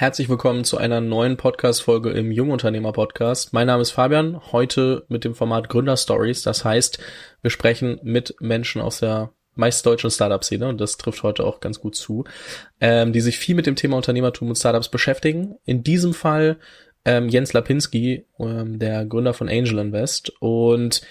Herzlich willkommen zu einer neuen Podcast-Folge im Jungunternehmer-Podcast. Mein Name ist Fabian, heute mit dem Format Gründerstories. Das heißt, wir sprechen mit Menschen aus der meist deutschen Startup-Szene, und das trifft heute auch ganz gut zu, ähm, die sich viel mit dem Thema Unternehmertum und Startups beschäftigen. In diesem Fall ähm, Jens Lapinski, ähm, der Gründer von Angel Invest. Und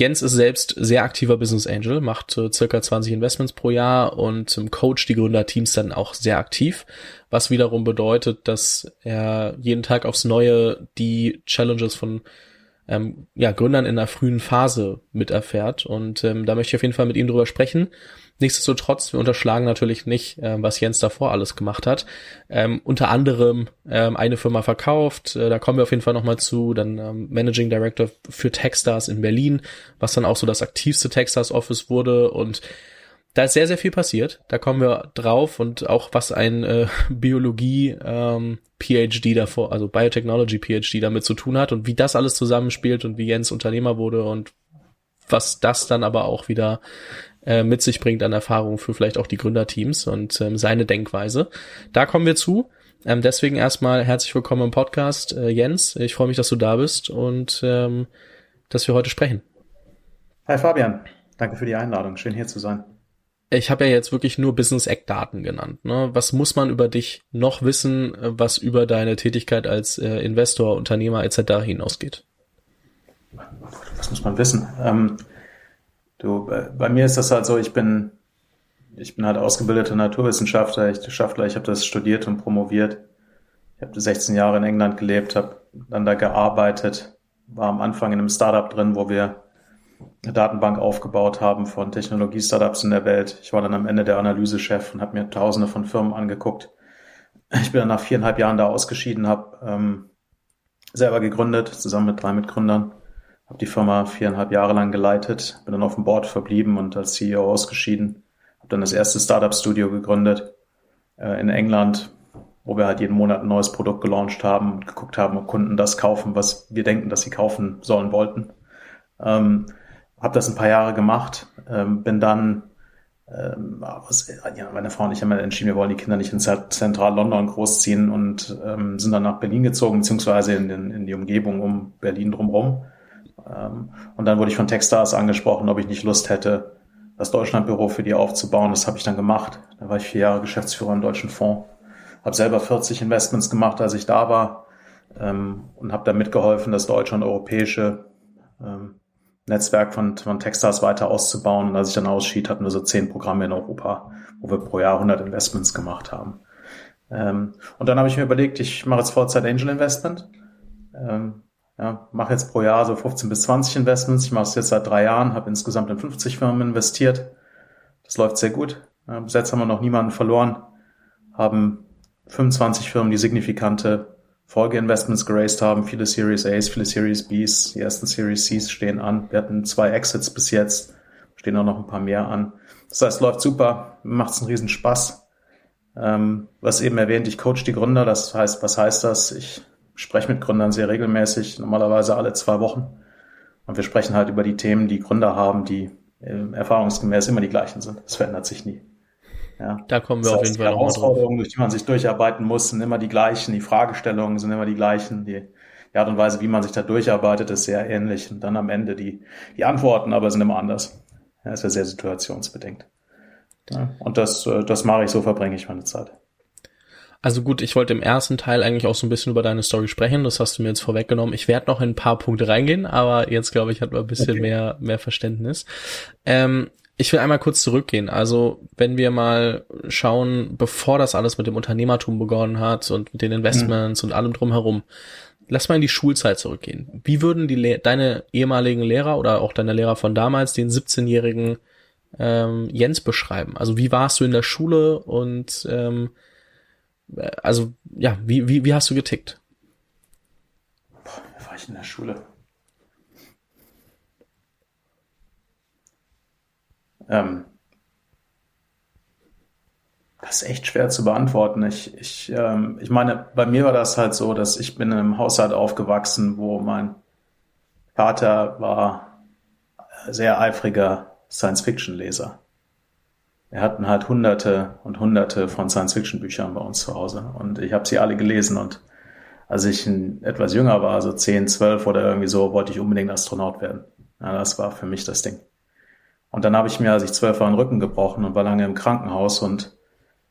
Jens ist selbst sehr aktiver Business Angel, macht äh, circa 20 Investments pro Jahr und ähm, coacht die Gründerteams dann auch sehr aktiv, was wiederum bedeutet, dass er jeden Tag aufs Neue die Challenges von ähm, ja, Gründern in einer frühen Phase miterfährt. Und ähm, da möchte ich auf jeden Fall mit ihm drüber sprechen. Nichtsdestotrotz, wir unterschlagen natürlich nicht, äh, was Jens davor alles gemacht hat. Ähm, unter anderem ähm, eine Firma verkauft, äh, da kommen wir auf jeden Fall nochmal zu, dann ähm, Managing Director für Techstars in Berlin, was dann auch so das aktivste Techstars Office wurde und da ist sehr, sehr viel passiert. Da kommen wir drauf und auch was ein äh, Biologie ähm, davor, also Biotechnology PhD damit zu tun hat und wie das alles zusammenspielt und wie Jens Unternehmer wurde und was das dann aber auch wieder äh, mit sich bringt an Erfahrung für vielleicht auch die Gründerteams und ähm, seine Denkweise. Da kommen wir zu. Ähm, deswegen erstmal herzlich willkommen im Podcast, äh, Jens. Ich freue mich, dass du da bist und ähm, dass wir heute sprechen. Hi Fabian, danke für die Einladung. Schön hier zu sein. Ich habe ja jetzt wirklich nur Business-Eckdaten genannt. Ne? Was muss man über dich noch wissen, was über deine Tätigkeit als äh, Investor, Unternehmer etc. hinausgeht? Was muss man wissen? Ähm, Du, bei mir ist das halt so, ich bin, ich bin halt ausgebildeter Naturwissenschaftler, ich, Schaftler, ich habe das studiert und promoviert. Ich habe 16 Jahre in England gelebt, habe dann da gearbeitet, war am Anfang in einem Startup drin, wo wir eine Datenbank aufgebaut haben von Technologie-Startups in der Welt. Ich war dann am Ende der Analysechef und habe mir tausende von Firmen angeguckt. Ich bin dann nach viereinhalb Jahren da ausgeschieden, habe ähm, selber gegründet, zusammen mit drei Mitgründern habe die Firma viereinhalb Jahre lang geleitet, bin dann auf dem Board verblieben und als CEO ausgeschieden. Habe dann das erste Startup-Studio gegründet äh, in England, wo wir halt jeden Monat ein neues Produkt gelauncht haben und geguckt haben, ob Kunden das kaufen, was wir denken, dass sie kaufen sollen wollten. Ähm, habe das ein paar Jahre gemacht, ähm, bin dann ähm, ja, meine Frau und ich haben entschieden, wir wollen die Kinder nicht in Zentral London großziehen und ähm, sind dann nach Berlin gezogen, beziehungsweise in, in, in die Umgebung um Berlin drumherum. Ähm, und dann wurde ich von Techstars angesprochen, ob ich nicht Lust hätte, das Deutschlandbüro für die aufzubauen. Das habe ich dann gemacht. Da war ich vier Jahre Geschäftsführer im Deutschen Fonds. Habe selber 40 Investments gemacht, als ich da war ähm, und habe da mitgeholfen, das deutsche und europäische ähm, Netzwerk von, von Techstars weiter auszubauen. Und als ich dann ausschied, hatten wir so zehn Programme in Europa, wo wir pro Jahr 100 Investments gemacht haben. und dann habe ich mir überlegt, ich mache jetzt Vollzeit Angel Investment. Ja, mache jetzt pro Jahr so 15 bis 20 Investments. Ich mache es jetzt seit drei Jahren, habe insgesamt in 50 Firmen investiert. Das läuft sehr gut. Ja, bis jetzt haben wir noch niemanden verloren, haben 25 Firmen, die signifikante Folgeinvestments geraced haben, viele Series A's, viele Series B's, die ersten Series C's stehen an. Wir hatten zwei Exits bis jetzt, stehen auch noch ein paar mehr an. Das heißt, läuft super, macht es einen riesen Spaß. Ähm, was eben erwähnt, ich coach die Gründer, das heißt, was heißt das? Ich spreche mit Gründern sehr regelmäßig, normalerweise alle zwei Wochen. Und wir sprechen halt über die Themen, die Gründer haben, die äh, erfahrungsgemäß immer die gleichen sind. Das verändert sich nie. Ja. Da kommen wir das heißt, auf jeden Fall Die Herausforderungen, durch die man sich durcharbeiten muss, sind immer die gleichen. Die Fragestellungen sind immer die gleichen. Die, die Art und Weise, wie man sich da durcharbeitet, ist sehr ähnlich. Und dann am Ende die, die Antworten aber sind immer anders. Ja, ist ja sehr situationsbedingt. Ja, und das, äh, das mache ich, so verbringe ich meine Zeit. Also gut, ich wollte im ersten Teil eigentlich auch so ein bisschen über deine Story sprechen. Das hast du mir jetzt vorweggenommen. Ich werde noch in ein paar Punkte reingehen, aber jetzt glaube ich, hat man ein bisschen okay. mehr, mehr Verständnis. Ähm, ich will einmal kurz zurückgehen. Also, wenn wir mal schauen, bevor das alles mit dem Unternehmertum begonnen hat und mit den Investments mhm. und allem drumherum, lass mal in die Schulzeit zurückgehen. Wie würden die Le deine ehemaligen Lehrer oder auch deine Lehrer von damals den 17-jährigen ähm, Jens beschreiben? Also, wie warst du in der Schule und ähm, also ja, wie, wie, wie hast du getickt? Boah, wie war ich in der Schule? Ähm, das ist echt schwer zu beantworten. Ich, ich, ähm, ich meine, bei mir war das halt so, dass ich bin in einem Haushalt aufgewachsen, wo mein Vater war sehr eifriger Science-Fiction-Leser. Wir hatten halt hunderte und hunderte von Science-Fiction-Büchern bei uns zu Hause und ich habe sie alle gelesen und als ich etwas jünger war, so 10, 12 oder irgendwie so, wollte ich unbedingt Astronaut werden. Ja, das war für mich das Ding. Und dann habe ich mir, als ich zwölf war, den Rücken gebrochen und war lange im Krankenhaus und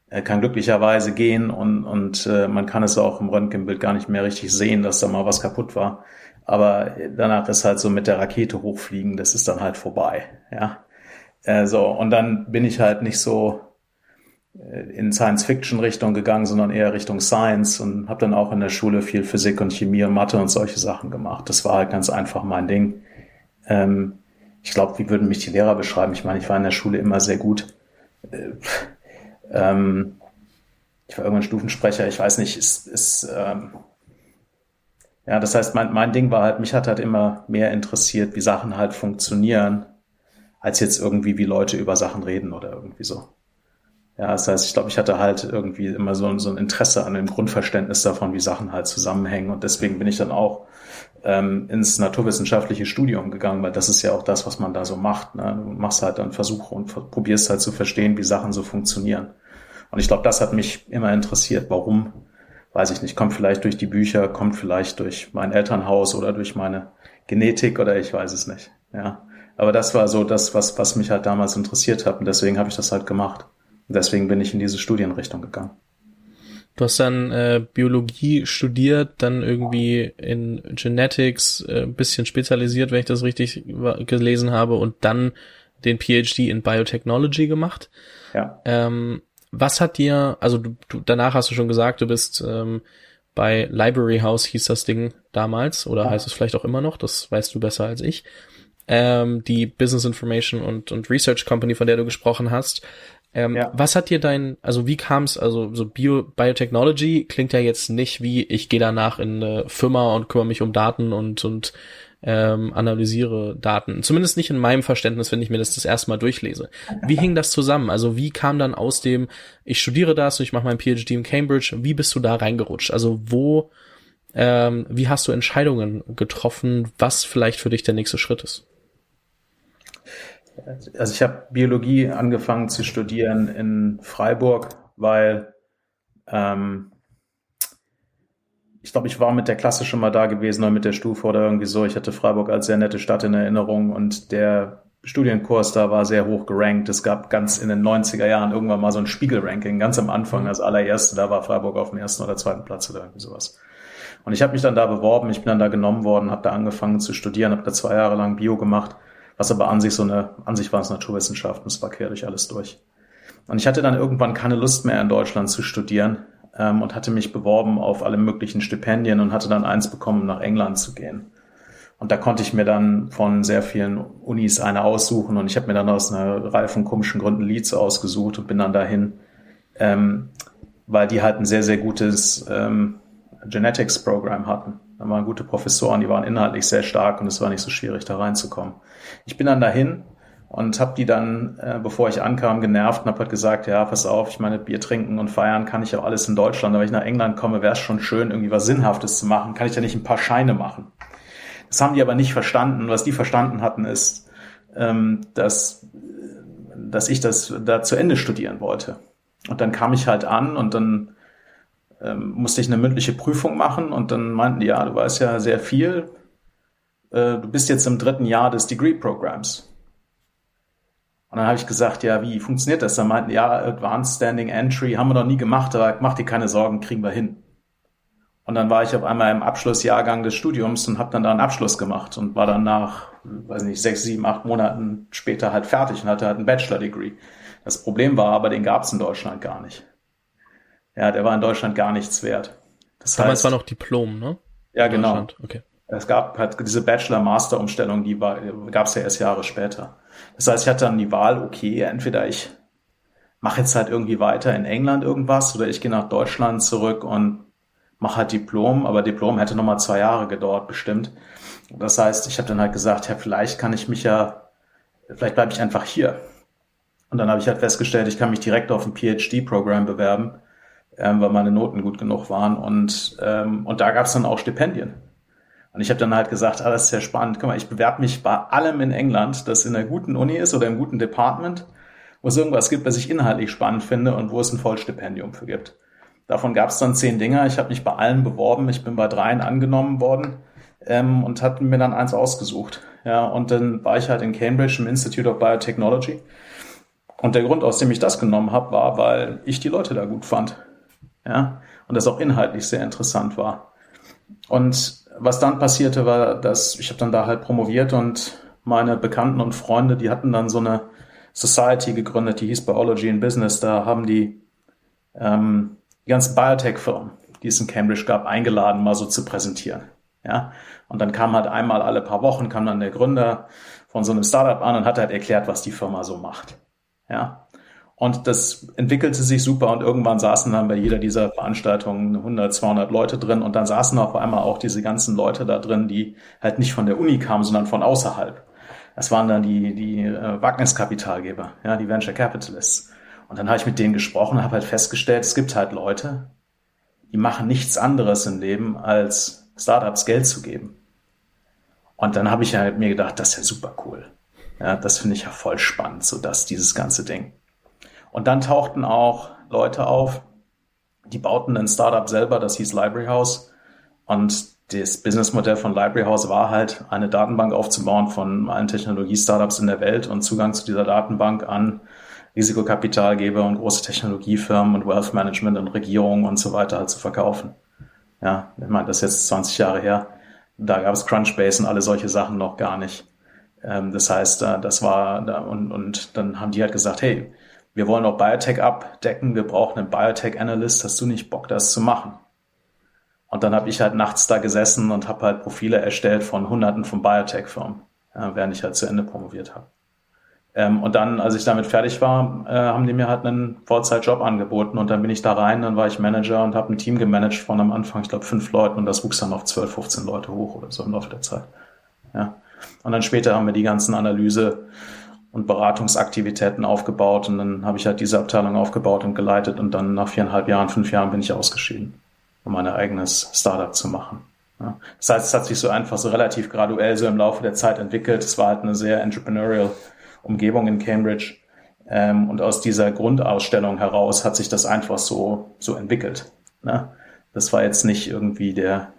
er kann glücklicherweise gehen und, und äh, man kann es auch im Röntgenbild gar nicht mehr richtig sehen, dass da mal was kaputt war. Aber danach ist halt so mit der Rakete hochfliegen, das ist dann halt vorbei. Ja, äh, so, und dann bin ich halt nicht so äh, in Science-Fiction-Richtung gegangen, sondern eher Richtung Science und habe dann auch in der Schule viel Physik und Chemie und Mathe und solche Sachen gemacht. Das war halt ganz einfach mein Ding. Ähm, ich glaube, wie würden mich die Lehrer beschreiben? Ich meine, ich war in der Schule immer sehr gut. Äh, ähm, ich war irgendwann Stufensprecher, ich weiß nicht, ist, ist ähm, ja, das heißt, mein, mein Ding war halt, mich hat halt immer mehr interessiert, wie Sachen halt funktionieren als jetzt irgendwie, wie Leute über Sachen reden oder irgendwie so. Ja, das heißt, ich glaube, ich hatte halt irgendwie immer so, so ein Interesse an dem Grundverständnis davon, wie Sachen halt zusammenhängen. Und deswegen bin ich dann auch ähm, ins naturwissenschaftliche Studium gegangen, weil das ist ja auch das, was man da so macht. Ne? Du machst halt dann Versuche und probierst halt zu verstehen, wie Sachen so funktionieren. Und ich glaube, das hat mich immer interessiert. Warum? Weiß ich nicht. Kommt vielleicht durch die Bücher, kommt vielleicht durch mein Elternhaus oder durch meine Genetik oder ich weiß es nicht. Ja. Aber das war so das, was, was mich halt damals interessiert hat. Und deswegen habe ich das halt gemacht. Und deswegen bin ich in diese Studienrichtung gegangen. Du hast dann äh, Biologie studiert, dann irgendwie in Genetics äh, bisschen spezialisiert, wenn ich das richtig gelesen habe, und dann den PhD in Biotechnology gemacht. Ja. Ähm, was hat dir, also du, du, danach hast du schon gesagt, du bist ähm, bei Library House hieß das Ding damals, oder ja. heißt es vielleicht auch immer noch, das weißt du besser als ich ähm, die Business Information und, und Research Company, von der du gesprochen hast. Ähm, ja. Was hat dir dein, also wie kam es, also so Bio, Biotechnology klingt ja jetzt nicht wie, ich gehe danach in eine Firma und kümmere mich um Daten und, und ähm, analysiere Daten. Zumindest nicht in meinem Verständnis, wenn ich mir das das erste Mal durchlese. Wie hing das zusammen? Also wie kam dann aus dem, ich studiere das, ich mache mein PhD in Cambridge, wie bist du da reingerutscht? Also wo, ähm, wie hast du Entscheidungen getroffen, was vielleicht für dich der nächste Schritt ist? Also ich habe Biologie angefangen zu studieren in Freiburg, weil ähm, ich glaube, ich war mit der Klasse schon mal da gewesen oder mit der Stufe oder irgendwie so. Ich hatte Freiburg als sehr nette Stadt in Erinnerung und der Studienkurs da war sehr hoch gerankt. Es gab ganz in den 90er Jahren irgendwann mal so ein Spiegel-Ranking, ganz am Anfang als allererste. Da war Freiburg auf dem ersten oder zweiten Platz oder irgendwie sowas. Und ich habe mich dann da beworben, ich bin dann da genommen worden, habe da angefangen zu studieren, habe da zwei Jahre lang Bio gemacht was aber an sich so eine, an sich war es Naturwissenschaften, es war quer durch alles durch. Und ich hatte dann irgendwann keine Lust mehr in Deutschland zu studieren ähm, und hatte mich beworben auf alle möglichen Stipendien und hatte dann eins bekommen, nach England zu gehen. Und da konnte ich mir dann von sehr vielen Unis eine aussuchen und ich habe mir dann aus einer Reihe von komischen Gründen Leeds ausgesucht und bin dann dahin, ähm, weil die halt ein sehr, sehr gutes ähm, Genetics-Programm hatten. Da waren gute Professoren, die waren inhaltlich sehr stark und es war nicht so schwierig, da reinzukommen. Ich bin dann dahin und habe die dann, äh, bevor ich ankam, genervt und habe halt gesagt, ja, pass auf, ich meine, Bier trinken und feiern kann ich auch alles in Deutschland, aber wenn ich nach England komme, wäre es schon schön, irgendwie was Sinnhaftes zu machen, kann ich ja nicht ein paar Scheine machen. Das haben die aber nicht verstanden. Was die verstanden hatten, ist, ähm, dass, dass ich das da zu Ende studieren wollte. Und dann kam ich halt an und dann ähm, musste ich eine mündliche Prüfung machen und dann meinten die, ja, du weißt ja sehr viel, äh, du bist jetzt im dritten Jahr des Degree-Programms. Und dann habe ich gesagt, ja, wie funktioniert das? Dann meinten, ja, Advanced Standing Entry haben wir noch nie gemacht, aber mach dir keine Sorgen, kriegen wir hin. Und dann war ich auf einmal im Abschlussjahrgang des Studiums und habe dann da einen Abschluss gemacht und war dann nach, weiß nicht, sechs, sieben, acht Monaten später halt fertig und hatte halt ein Bachelor-Degree. Das Problem war aber, den gab es in Deutschland gar nicht. Ja, der war in Deutschland gar nichts wert. Das Damals heißt, war noch Diplom, ne? Ja, genau. Okay. Es gab halt diese Bachelor-Master-Umstellung, die gab es ja erst Jahre später. Das heißt, ich hatte dann die Wahl, okay, entweder ich mache jetzt halt irgendwie weiter in England irgendwas oder ich gehe nach Deutschland zurück und mache halt Diplom, aber Diplom hätte nochmal zwei Jahre gedauert bestimmt. Das heißt, ich habe dann halt gesagt, ja, vielleicht kann ich mich ja, vielleicht bleibe ich einfach hier. Und dann habe ich halt festgestellt, ich kann mich direkt auf ein PhD-Programm bewerben ähm, weil meine Noten gut genug waren. Und, ähm, und da gab es dann auch Stipendien. Und ich habe dann halt gesagt, ah, das ist sehr spannend. Guck mal, ich bewerbe mich bei allem in England, das in einer guten Uni ist oder im guten Department. wo es irgendwas gibt, was ich inhaltlich spannend finde und wo es ein Vollstipendium für gibt. Davon gab es dann zehn Dinger. Ich habe mich bei allen beworben. Ich bin bei dreien angenommen worden ähm, und hatte mir dann eins ausgesucht. Ja, und dann war ich halt in Cambridge im Institute of Biotechnology. Und der Grund, aus dem ich das genommen habe, war, weil ich die Leute da gut fand. Ja, und das auch inhaltlich sehr interessant war. Und was dann passierte, war, dass ich habe dann da halt promoviert und meine Bekannten und Freunde, die hatten dann so eine Society gegründet, die hieß Biology in Business. Da haben die ähm, die ganzen Biotech-Firmen, die es in Cambridge gab, eingeladen, mal so zu präsentieren. Ja, und dann kam halt einmal alle paar Wochen kam dann der Gründer von so einem Startup an und hat halt erklärt, was die Firma so macht. Ja, und das entwickelte sich super und irgendwann saßen dann bei jeder dieser Veranstaltungen 100, 200 Leute drin und dann saßen auf einmal auch diese ganzen Leute da drin, die halt nicht von der Uni kamen, sondern von außerhalb. Das waren dann die, die äh, Wagniskapitalgeber, ja, die Venture Capitalists. Und dann habe ich mit denen gesprochen und habe halt festgestellt, es gibt halt Leute, die machen nichts anderes im Leben, als Startups Geld zu geben. Und dann habe ich halt mir gedacht, das ist ja super cool. Ja, das finde ich ja voll spannend, so dass dieses ganze Ding. Und dann tauchten auch Leute auf, die bauten ein Startup selber, das hieß Library House. Und das Businessmodell von Library House war halt, eine Datenbank aufzubauen von allen Technologie-Startups in der Welt und Zugang zu dieser Datenbank an Risikokapitalgeber und große Technologiefirmen und Wealth Management und Regierungen und so weiter halt zu verkaufen. Ja, ich meine, das ist jetzt 20 Jahre her. Da gab es Crunchbase und alle solche Sachen noch gar nicht. Ähm, das heißt, äh, das war, und, und dann haben die halt gesagt, hey, wir wollen auch Biotech abdecken, wir brauchen einen Biotech-Analyst, hast du nicht Bock, das zu machen? Und dann habe ich halt nachts da gesessen und habe halt Profile erstellt von Hunderten von Biotech-Firmen, ja, während ich halt zu Ende promoviert habe. Ähm, und dann, als ich damit fertig war, äh, haben die mir halt einen Vollzeitjob angeboten und dann bin ich da rein, dann war ich Manager und habe ein Team gemanagt von am Anfang, ich glaube, fünf Leuten und das wuchs dann auf 12, 15 Leute hoch oder so im Laufe der Zeit. Ja. Und dann später haben wir die ganzen Analyse und Beratungsaktivitäten aufgebaut und dann habe ich halt diese Abteilung aufgebaut und geleitet und dann nach viereinhalb Jahren, fünf Jahren bin ich ausgeschieden, um mein eigenes Startup zu machen. Ja. Das heißt, es hat sich so einfach so relativ graduell so im Laufe der Zeit entwickelt. Es war halt eine sehr entrepreneurial Umgebung in Cambridge. Ähm, und aus dieser Grundausstellung heraus hat sich das einfach so, so entwickelt. Ne? Das war jetzt nicht irgendwie der,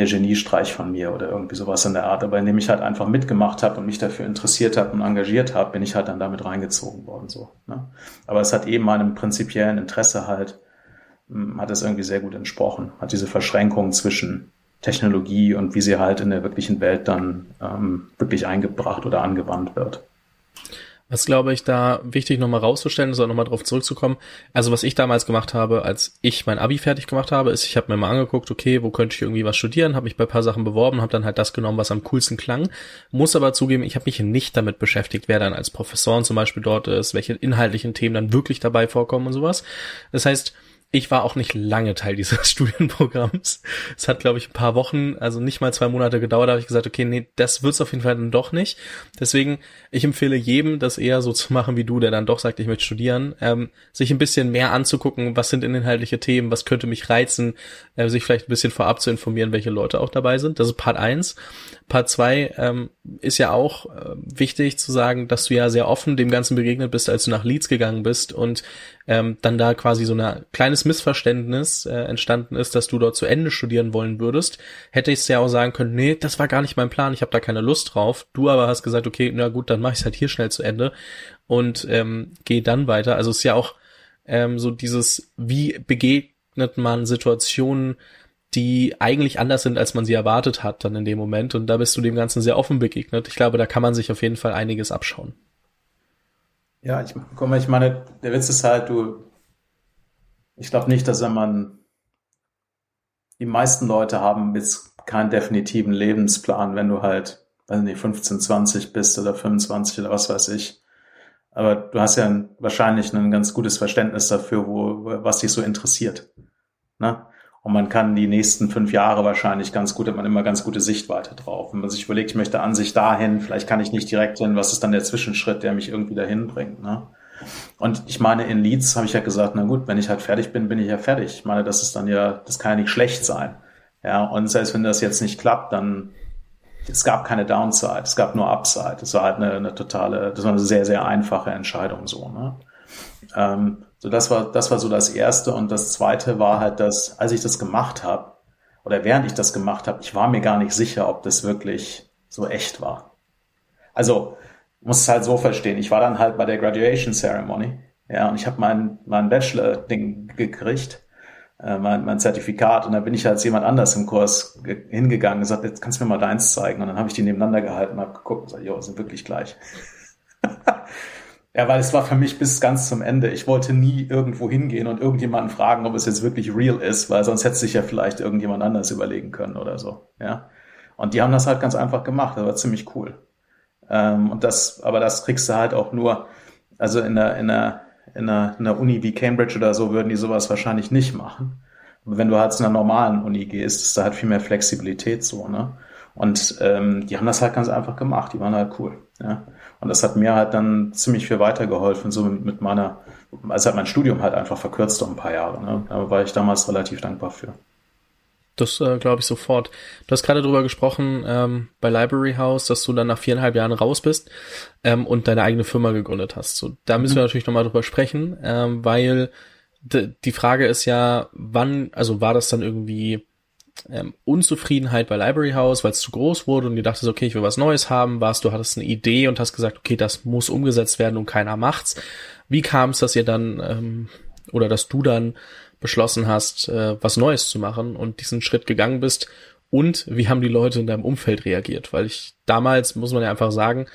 der Geniestreich von mir oder irgendwie sowas in der Art, aber indem ich halt einfach mitgemacht habe und mich dafür interessiert habe und engagiert habe, bin ich halt dann damit reingezogen worden. so. Ne? Aber es hat eben meinem prinzipiellen Interesse halt, hm, hat es irgendwie sehr gut entsprochen, hat diese Verschränkung zwischen Technologie und wie sie halt in der wirklichen Welt dann ähm, wirklich eingebracht oder angewandt wird. Was glaube ich da wichtig nochmal rauszustellen ist, auch nochmal drauf zurückzukommen. Also was ich damals gemacht habe, als ich mein Abi fertig gemacht habe, ist, ich habe mir mal angeguckt, okay, wo könnte ich irgendwie was studieren, habe mich bei paar Sachen beworben, habe dann halt das genommen, was am coolsten klang. Muss aber zugeben, ich habe mich nicht damit beschäftigt, wer dann als Professoren zum Beispiel dort ist, welche inhaltlichen Themen dann wirklich dabei vorkommen und sowas. Das heißt, ich war auch nicht lange Teil dieses Studienprogramms. Es hat, glaube ich, ein paar Wochen, also nicht mal zwei Monate gedauert, da habe ich gesagt, okay, nee, das wird's auf jeden Fall dann doch nicht. Deswegen, ich empfehle jedem, das eher so zu machen wie du, der dann doch sagt, ich möchte studieren, ähm, sich ein bisschen mehr anzugucken, was sind inhaltliche Themen, was könnte mich reizen, äh, sich vielleicht ein bisschen vorab zu informieren, welche Leute auch dabei sind. Das ist Part eins. Part zwei ähm, ist ja auch äh, wichtig zu sagen, dass du ja sehr offen dem Ganzen begegnet bist, als du nach Leeds gegangen bist und ähm, dann da quasi so ein kleines Missverständnis äh, entstanden ist, dass du dort zu Ende studieren wollen würdest, hätte ich es ja auch sagen können, nee, das war gar nicht mein Plan, ich habe da keine Lust drauf. Du aber hast gesagt, okay, na gut, dann mach ich halt hier schnell zu Ende und ähm, gehe dann weiter. Also es ist ja auch ähm, so dieses, wie begegnet man Situationen, die eigentlich anders sind, als man sie erwartet hat dann in dem Moment. Und da bist du dem Ganzen sehr offen begegnet. Ich glaube, da kann man sich auf jeden Fall einiges abschauen. Ja, ich, mal, ich meine, der Witz ist halt, du, ich glaube nicht, dass wenn man, die meisten Leute haben jetzt keinen definitiven Lebensplan, wenn du halt, weiß nicht, 15, 20 bist oder 25 oder was weiß ich. Aber du hast ja ein, wahrscheinlich ein ganz gutes Verständnis dafür, wo, was dich so interessiert. Ne? Und man kann die nächsten fünf Jahre wahrscheinlich ganz gut, hat man immer ganz gute Sichtweite drauf. Wenn man sich überlegt, ich möchte an sich dahin, vielleicht kann ich nicht direkt hin, was ist dann der Zwischenschritt, der mich irgendwie dahin bringt. Ne? Und ich meine, in Leads habe ich ja gesagt, na gut, wenn ich halt fertig bin, bin ich ja fertig. Ich meine, das ist dann ja, das kann ja nicht schlecht sein. Ja, und selbst wenn das jetzt nicht klappt, dann es gab keine Downside, es gab nur Upside. Es war halt eine, eine totale, das war eine sehr, sehr einfache Entscheidung so. Ne? Ähm, so das war, das war so das erste und das zweite war halt, dass als ich das gemacht habe oder während ich das gemacht habe, ich war mir gar nicht sicher, ob das wirklich so echt war. Also muss es halt so verstehen. Ich war dann halt bei der Graduation Ceremony, ja, und ich habe mein mein Bachelor-Ding gekriegt, äh, mein, mein Zertifikat, und da bin ich als jemand anders im Kurs hingegangen und gesagt, jetzt kannst du mir mal deins zeigen. Und dann habe ich die nebeneinander gehalten und habe geguckt und gesagt, jo, sind wirklich gleich. Ja, weil es war für mich bis ganz zum Ende. Ich wollte nie irgendwo hingehen und irgendjemanden fragen, ob es jetzt wirklich real ist, weil sonst hätte sich ja vielleicht irgendjemand anders überlegen können oder so. Ja. Und die haben das halt ganz einfach gemacht. Das war ziemlich cool. Ähm, und das, aber das kriegst du halt auch nur, also in der, in der, in der, in der Uni wie Cambridge oder so würden die sowas wahrscheinlich nicht machen. Aber wenn du halt zu einer normalen Uni gehst, ist da halt viel mehr Flexibilität so, ne? Und ähm, die haben das halt ganz einfach gemacht. Die waren halt cool. Ja. Und das hat mir halt dann ziemlich viel weitergeholfen, so mit meiner, also hat mein Studium halt einfach verkürzt um ein paar Jahre. Ne? Da war ich damals relativ dankbar für. Das äh, glaube ich sofort. Du hast gerade drüber gesprochen ähm, bei Library House, dass du dann nach viereinhalb Jahren raus bist ähm, und deine eigene Firma gegründet hast. So, da müssen mhm. wir natürlich nochmal drüber sprechen, ähm, weil die Frage ist ja, wann, also war das dann irgendwie ähm, Unzufriedenheit bei Library House, weil es zu groß wurde und du dachtest, okay, ich will was Neues haben, warst du hattest eine Idee und hast gesagt, okay, das muss umgesetzt werden und keiner macht's. Wie kam es, dass ihr dann ähm, oder dass du dann beschlossen hast, äh, was Neues zu machen und diesen Schritt gegangen bist? Und wie haben die Leute in deinem Umfeld reagiert? Weil ich damals, muss man ja einfach sagen,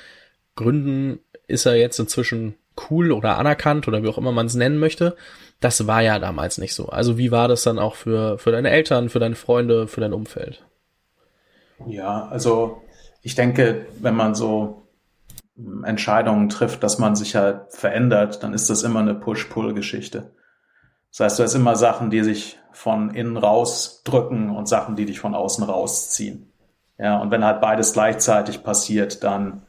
Gründen ist er jetzt inzwischen cool oder anerkannt oder wie auch immer man es nennen möchte. Das war ja damals nicht so. Also wie war das dann auch für, für deine Eltern, für deine Freunde, für dein Umfeld? Ja, also ich denke, wenn man so Entscheidungen trifft, dass man sich halt verändert, dann ist das immer eine Push-Pull-Geschichte. Das heißt, du hast immer Sachen, die sich von innen raus drücken und Sachen, die dich von außen rausziehen. Ja, und wenn halt beides gleichzeitig passiert, dann,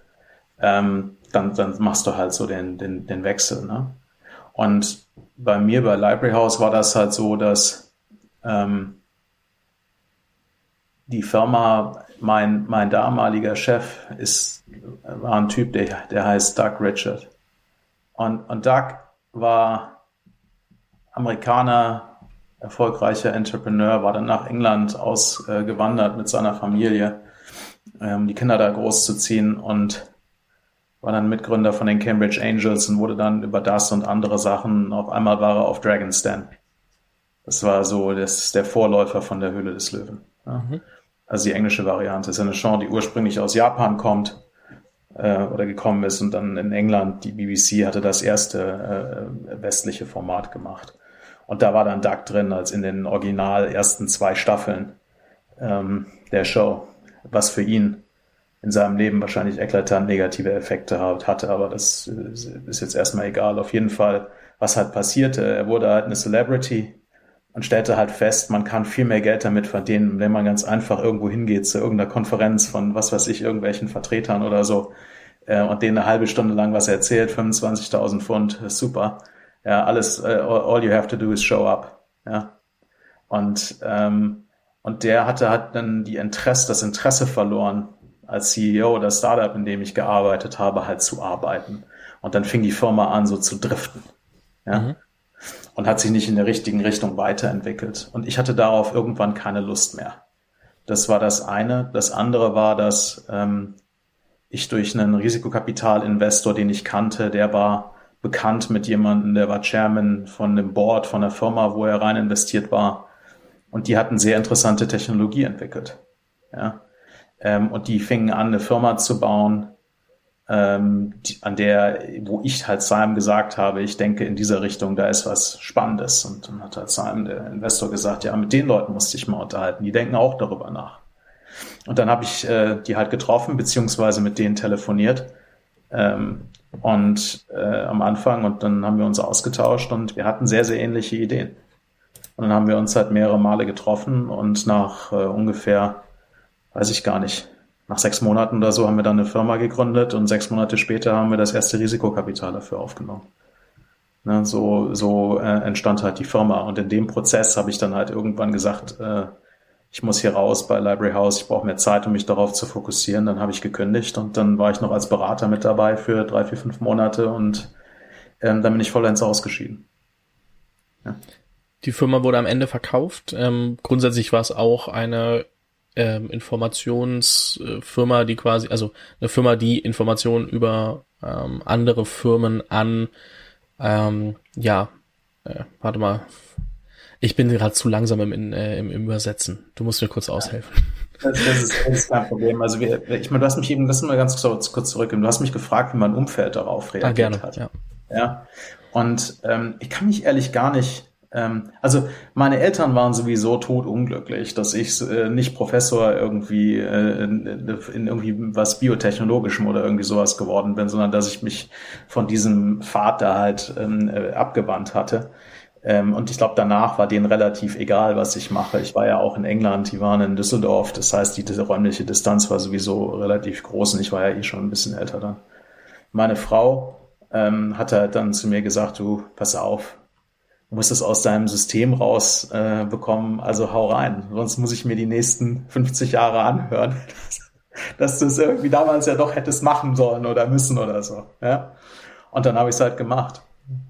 ähm, dann, dann machst du halt so den, den, den Wechsel. Ne? Und bei mir bei Library House war das halt so, dass ähm, die Firma, mein, mein damaliger Chef ist, war ein Typ, der, der heißt Doug Richard. Und, und Doug war Amerikaner, erfolgreicher Entrepreneur, war dann nach England ausgewandert mit seiner Familie, ähm, die Kinder da großzuziehen und war dann Mitgründer von den Cambridge Angels und wurde dann über das und andere Sachen, auf einmal war er auf Dragon's Den. Das war so das, der Vorläufer von der Höhle des Löwen. Ja. Mhm. Also die englische Variante. Das ist eine Show, die ursprünglich aus Japan kommt äh, oder gekommen ist und dann in England, die BBC hatte das erste äh, westliche Format gemacht. Und da war dann Doug drin, als in den original ersten zwei Staffeln ähm, der Show, was für ihn in seinem Leben wahrscheinlich eklatant negative Effekte hatte, aber das ist jetzt erstmal egal. Auf jeden Fall, was halt passierte, er wurde halt eine Celebrity und stellte halt fest, man kann viel mehr Geld damit verdienen, wenn man ganz einfach irgendwo hingeht zu irgendeiner Konferenz von, was weiß ich, irgendwelchen Vertretern oder so äh, und denen eine halbe Stunde lang was erzählt, 25.000 Pfund, super. Ja, alles, uh, all you have to do is show up. Ja. Und, ähm, und der hatte halt dann die Interesse, das Interesse verloren, als CEO der Startup, in dem ich gearbeitet habe, halt zu arbeiten. Und dann fing die Firma an, so zu driften. Ja. Mhm. Und hat sich nicht in der richtigen Richtung weiterentwickelt. Und ich hatte darauf irgendwann keine Lust mehr. Das war das eine. Das andere war, dass ähm, ich durch einen Risikokapitalinvestor, den ich kannte, der war bekannt mit jemandem, der war Chairman von dem Board von der Firma, wo er rein investiert war. Und die hatten sehr interessante Technologie entwickelt. Ja. Ähm, und die fingen an, eine Firma zu bauen, ähm, die, an der, wo ich halt Simon gesagt habe, ich denke in dieser Richtung, da ist was Spannendes. Und dann hat halt Simon, der Investor, gesagt, ja, mit den Leuten musste ich mal unterhalten. Die denken auch darüber nach. Und dann habe ich äh, die halt getroffen, beziehungsweise mit denen telefoniert. Ähm, und äh, am Anfang und dann haben wir uns ausgetauscht und wir hatten sehr, sehr ähnliche Ideen. Und dann haben wir uns halt mehrere Male getroffen und nach äh, ungefähr weiß ich gar nicht, nach sechs Monaten oder so haben wir dann eine Firma gegründet und sechs Monate später haben wir das erste Risikokapital dafür aufgenommen. Ne, so so äh, entstand halt die Firma und in dem Prozess habe ich dann halt irgendwann gesagt, äh, ich muss hier raus bei Library House, ich brauche mehr Zeit, um mich darauf zu fokussieren. Dann habe ich gekündigt und dann war ich noch als Berater mit dabei für drei, vier, fünf Monate und ähm, dann bin ich vollends ausgeschieden. Ja. Die Firma wurde am Ende verkauft. Ähm, grundsätzlich war es auch eine ähm, Informationsfirma, die quasi, also eine Firma, die Informationen über ähm, andere Firmen an, ähm, ja, äh, warte mal, ich bin gerade zu langsam im, äh, im, im Übersetzen. Du musst mir kurz aushelfen. Das, das, ist, das ist kein Problem. Also wir, ich meine, du hast mich eben, lass mal ganz kurz, kurz zurück. Du hast mich gefragt, wie mein Umfeld darauf reagiert ah, gerne, hat. Ja. ja. Und ähm, ich kann mich ehrlich gar nicht ähm, also meine Eltern waren sowieso totunglücklich, dass ich äh, nicht Professor irgendwie äh, in, in irgendwie was Biotechnologischem oder irgendwie sowas geworden bin, sondern dass ich mich von diesem da halt ähm, äh, abgewandt hatte. Ähm, und ich glaube, danach war denen relativ egal, was ich mache. Ich war ja auch in England, die waren in Düsseldorf. Das heißt, die, diese räumliche Distanz war sowieso relativ groß und ich war ja eh schon ein bisschen älter dann. Meine Frau ähm, hat halt dann zu mir gesagt, du, pass auf, Du musst es aus deinem System raus äh, bekommen, also hau rein. Sonst muss ich mir die nächsten 50 Jahre anhören, dass, dass du es irgendwie damals ja doch hättest machen sollen oder müssen oder so. Ja? Und dann habe ich es halt gemacht.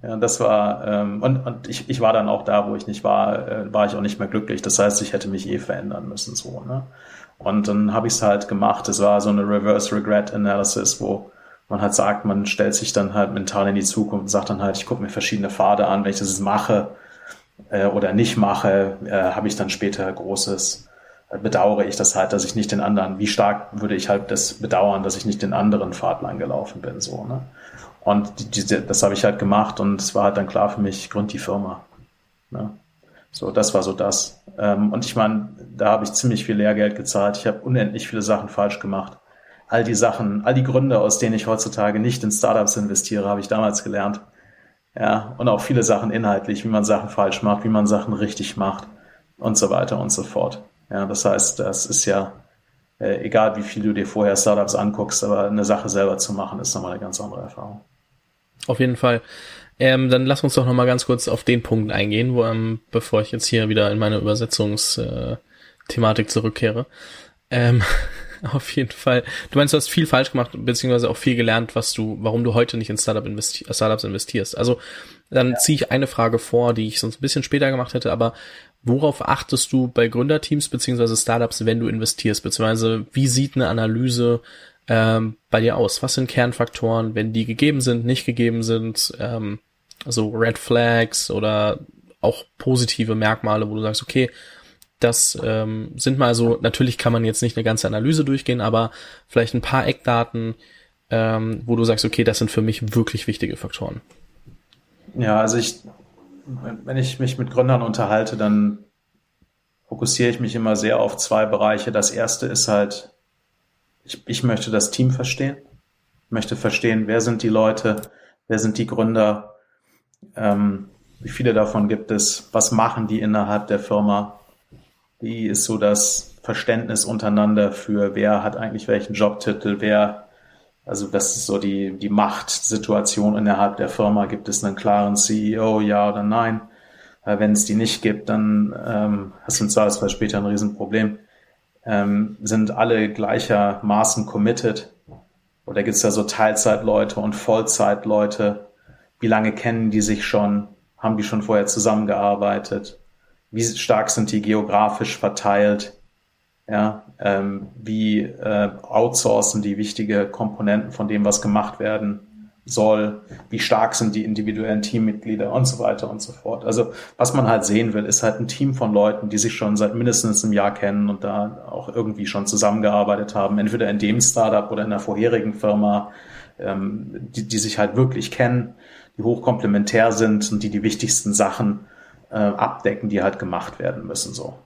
Ja, das war, ähm, und, und ich, ich war dann auch da, wo ich nicht war, äh, war ich auch nicht mehr glücklich. Das heißt, ich hätte mich eh verändern müssen, so, ne? Und dann habe ich es halt gemacht. Es war so eine Reverse Regret Analysis, wo man halt sagt, man stellt sich dann halt mental in die Zukunft und sagt dann halt, ich gucke mir verschiedene Pfade an, wenn ich das mache äh, oder nicht mache, äh, habe ich dann später großes, äh, bedauere ich das halt, dass ich nicht den anderen, wie stark würde ich halt das bedauern, dass ich nicht den anderen Pfad lang gelaufen bin, so, ne? Und die, die, das habe ich halt gemacht und es war halt dann klar für mich, gründ die Firma. Ne? So, das war so das. Ähm, und ich meine, da habe ich ziemlich viel Lehrgeld gezahlt. Ich habe unendlich viele Sachen falsch gemacht all die Sachen, all die Gründe, aus denen ich heutzutage nicht in Startups investiere, habe ich damals gelernt. Ja, und auch viele Sachen inhaltlich, wie man Sachen falsch macht, wie man Sachen richtig macht und so weiter und so fort. Ja, das heißt, das ist ja äh, egal, wie viel du dir vorher Startups anguckst, aber eine Sache selber zu machen, ist nochmal eine ganz andere Erfahrung. Auf jeden Fall. Ähm, dann lass uns doch nochmal ganz kurz auf den Punkt eingehen, wo, ähm, bevor ich jetzt hier wieder in meine Übersetzungsthematik äh, zurückkehre. Ähm, Auf jeden Fall. Du meinst, du hast viel falsch gemacht, beziehungsweise auch viel gelernt, was du, warum du heute nicht in Startup investi Startups investierst. Also dann ja. ziehe ich eine Frage vor, die ich sonst ein bisschen später gemacht hätte, aber worauf achtest du bei Gründerteams beziehungsweise Startups, wenn du investierst? Beziehungsweise wie sieht eine Analyse ähm, bei dir aus? Was sind Kernfaktoren, wenn die gegeben sind, nicht gegeben sind? Ähm, also Red Flags oder auch positive Merkmale, wo du sagst, okay, das ähm, sind mal so, natürlich kann man jetzt nicht eine ganze Analyse durchgehen, aber vielleicht ein paar Eckdaten, ähm, wo du sagst, okay, das sind für mich wirklich wichtige Faktoren. Ja, also ich, wenn ich mich mit Gründern unterhalte, dann fokussiere ich mich immer sehr auf zwei Bereiche. Das erste ist halt, ich, ich möchte das Team verstehen, ich möchte verstehen, wer sind die Leute, wer sind die Gründer, ähm, wie viele davon gibt es, was machen die innerhalb der Firma, wie ist so das Verständnis untereinander für wer hat eigentlich welchen Jobtitel, wer, also das ist so die, die Machtsituation innerhalb der Firma. Gibt es einen klaren CEO, ja oder nein? Wenn es die nicht gibt, dann ähm, hast du im Zweifelsfall später ein Riesenproblem. Ähm, sind alle gleichermaßen committed? Oder gibt es da so Teilzeitleute und Vollzeitleute? Wie lange kennen die sich schon? Haben die schon vorher zusammengearbeitet? Wie stark sind die geografisch verteilt, ja, ähm, wie äh, outsourcen die wichtige Komponenten von dem, was gemacht werden soll, wie stark sind die individuellen Teammitglieder und so weiter und so fort. Also was man halt sehen will, ist halt ein Team von Leuten, die sich schon seit mindestens einem Jahr kennen und da auch irgendwie schon zusammengearbeitet haben, entweder in dem Startup oder in der vorherigen Firma, ähm, die, die sich halt wirklich kennen, die hochkomplementär sind und die die wichtigsten Sachen äh, abdecken, die halt gemacht werden müssen, so.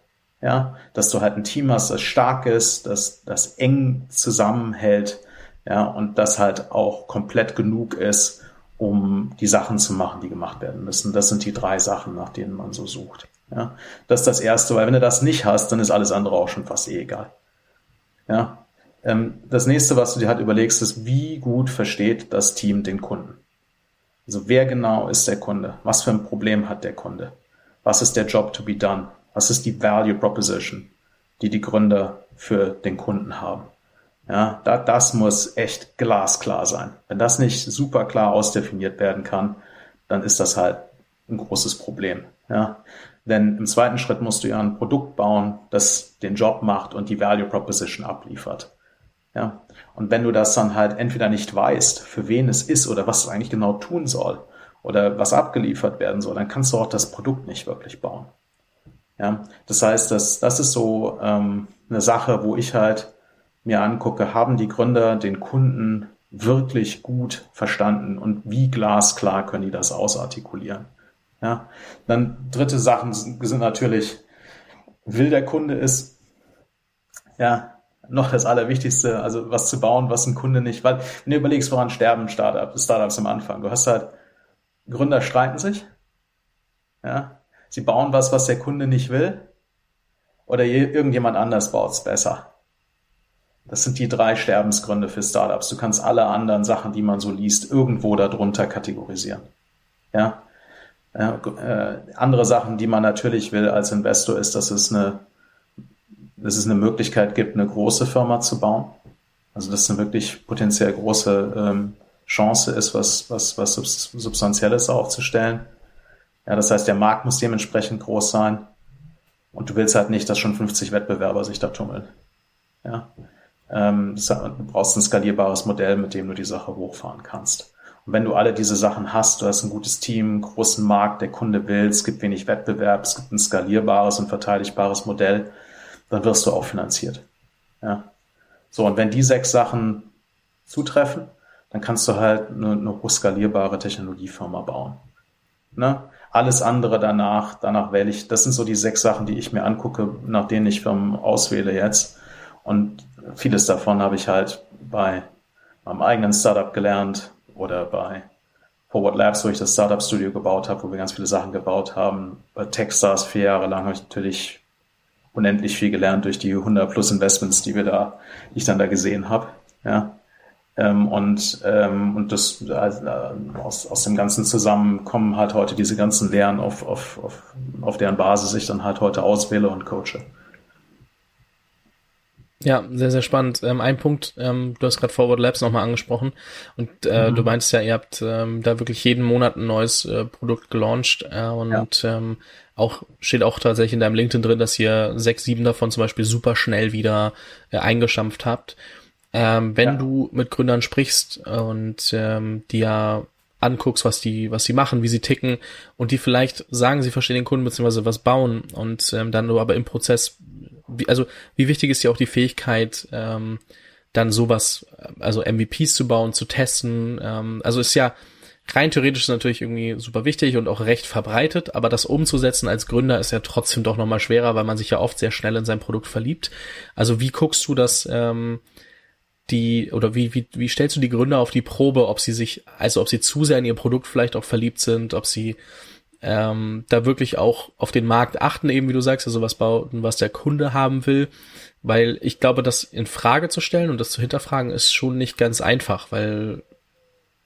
Ja, dass du halt ein Team hast, das stark ist, das, das eng zusammenhält, ja, und das halt auch komplett genug ist, um die Sachen zu machen, die gemacht werden müssen. Das sind die drei Sachen, nach denen man so sucht. Ja, das ist das erste, weil wenn du das nicht hast, dann ist alles andere auch schon fast eh egal. Ja, ähm, das nächste, was du dir halt überlegst, ist, wie gut versteht das Team den Kunden? Also wer genau ist der Kunde? Was für ein Problem hat der Kunde? Was ist der Job to be done? Was ist die Value Proposition, die die Gründer für den Kunden haben. Ja, da, das muss echt glasklar sein. Wenn das nicht super klar ausdefiniert werden kann, dann ist das halt ein großes Problem. Ja, denn im zweiten Schritt musst du ja ein Produkt bauen, das den Job macht und die Value Proposition abliefert. Ja, und wenn du das dann halt entweder nicht weißt, für wen es ist oder was es eigentlich genau tun soll oder was abgeliefert werden soll, dann kannst du auch das Produkt nicht wirklich bauen. Ja, das heißt, das, das ist so ähm, eine Sache, wo ich halt mir angucke, haben die Gründer den Kunden wirklich gut verstanden und wie glasklar können die das ausartikulieren. Ja, dann dritte Sachen sind, sind natürlich, will der Kunde es, ja, noch das Allerwichtigste, also was zu bauen, was ein Kunde nicht, weil, wenn du überlegst, woran sterben Startup, Startups am Anfang, du hast halt, Gründer streiten sich, ja, sie bauen was, was der Kunde nicht will, oder irgendjemand anders baut es besser. Das sind die drei Sterbensgründe für Startups. Du kannst alle anderen Sachen, die man so liest, irgendwo darunter kategorisieren. Ja. Äh, andere Sachen, die man natürlich will als Investor, ist, dass es eine, dass es eine Möglichkeit gibt, eine große Firma zu bauen. Also dass es eine wirklich potenziell große ähm, Chance ist, was, was, was Substanzielles aufzustellen. Ja, das heißt, der Markt muss dementsprechend groß sein. Und du willst halt nicht, dass schon 50 Wettbewerber sich da tummeln. Ja. Ähm, du brauchst ein skalierbares Modell, mit dem du die Sache hochfahren kannst. Und wenn du alle diese Sachen hast, du hast ein gutes Team, einen großen Markt, der Kunde will, es gibt wenig Wettbewerb, es gibt ein skalierbares und verteidigbares Modell, dann wirst du auch finanziert. Ja. So, und wenn die sechs Sachen zutreffen, dann kannst du halt eine, eine hochskalierbare Technologiefirma bauen. Ne? Alles andere danach, danach wähle ich, das sind so die sechs Sachen, die ich mir angucke, nach denen ich Firmen auswähle jetzt. Und vieles davon habe ich halt bei meinem eigenen Startup gelernt oder bei Forward Labs, wo ich das Startup Studio gebaut habe, wo wir ganz viele Sachen gebaut haben. Bei Techstars vier Jahre lang habe ich natürlich unendlich viel gelernt durch die 100 plus Investments, die wir da, die ich dann da gesehen habe. Ja. Ähm, und, ähm, und das also, aus, aus dem Ganzen zusammen kommen halt heute diese ganzen Lehren, auf, auf, auf, auf deren Basis ich dann halt heute auswähle und coache. Ja, sehr, sehr spannend. Ähm, ein Punkt, ähm, du hast gerade Forward Labs nochmal angesprochen und äh, mhm. du meinst ja, ihr habt ähm, da wirklich jeden Monat ein neues äh, Produkt gelauncht äh, und ja. ähm, auch steht auch tatsächlich in deinem LinkedIn drin, dass ihr sechs, sieben davon zum Beispiel super schnell wieder äh, eingestampft habt. Ähm, wenn ja. du mit Gründern sprichst und ähm, dir anguckst, was die, was sie machen, wie sie ticken und die vielleicht sagen, sie verstehen den Kunden beziehungsweise was bauen und ähm, dann aber im Prozess wie, also wie wichtig ist ja auch die Fähigkeit, ähm, dann sowas, also MVPs zu bauen, zu testen. Ähm, also ist ja rein theoretisch natürlich irgendwie super wichtig und auch recht verbreitet, aber das umzusetzen als Gründer ist ja trotzdem doch nochmal schwerer, weil man sich ja oft sehr schnell in sein Produkt verliebt. Also wie guckst du das, ähm, die, oder wie, wie, wie stellst du die Gründer auf die Probe, ob sie sich, also ob sie zu sehr in ihr Produkt vielleicht auch verliebt sind, ob sie ähm, da wirklich auch auf den Markt achten, eben wie du sagst, also was bauen, was der Kunde haben will, weil ich glaube, das in Frage zu stellen und das zu hinterfragen ist schon nicht ganz einfach, weil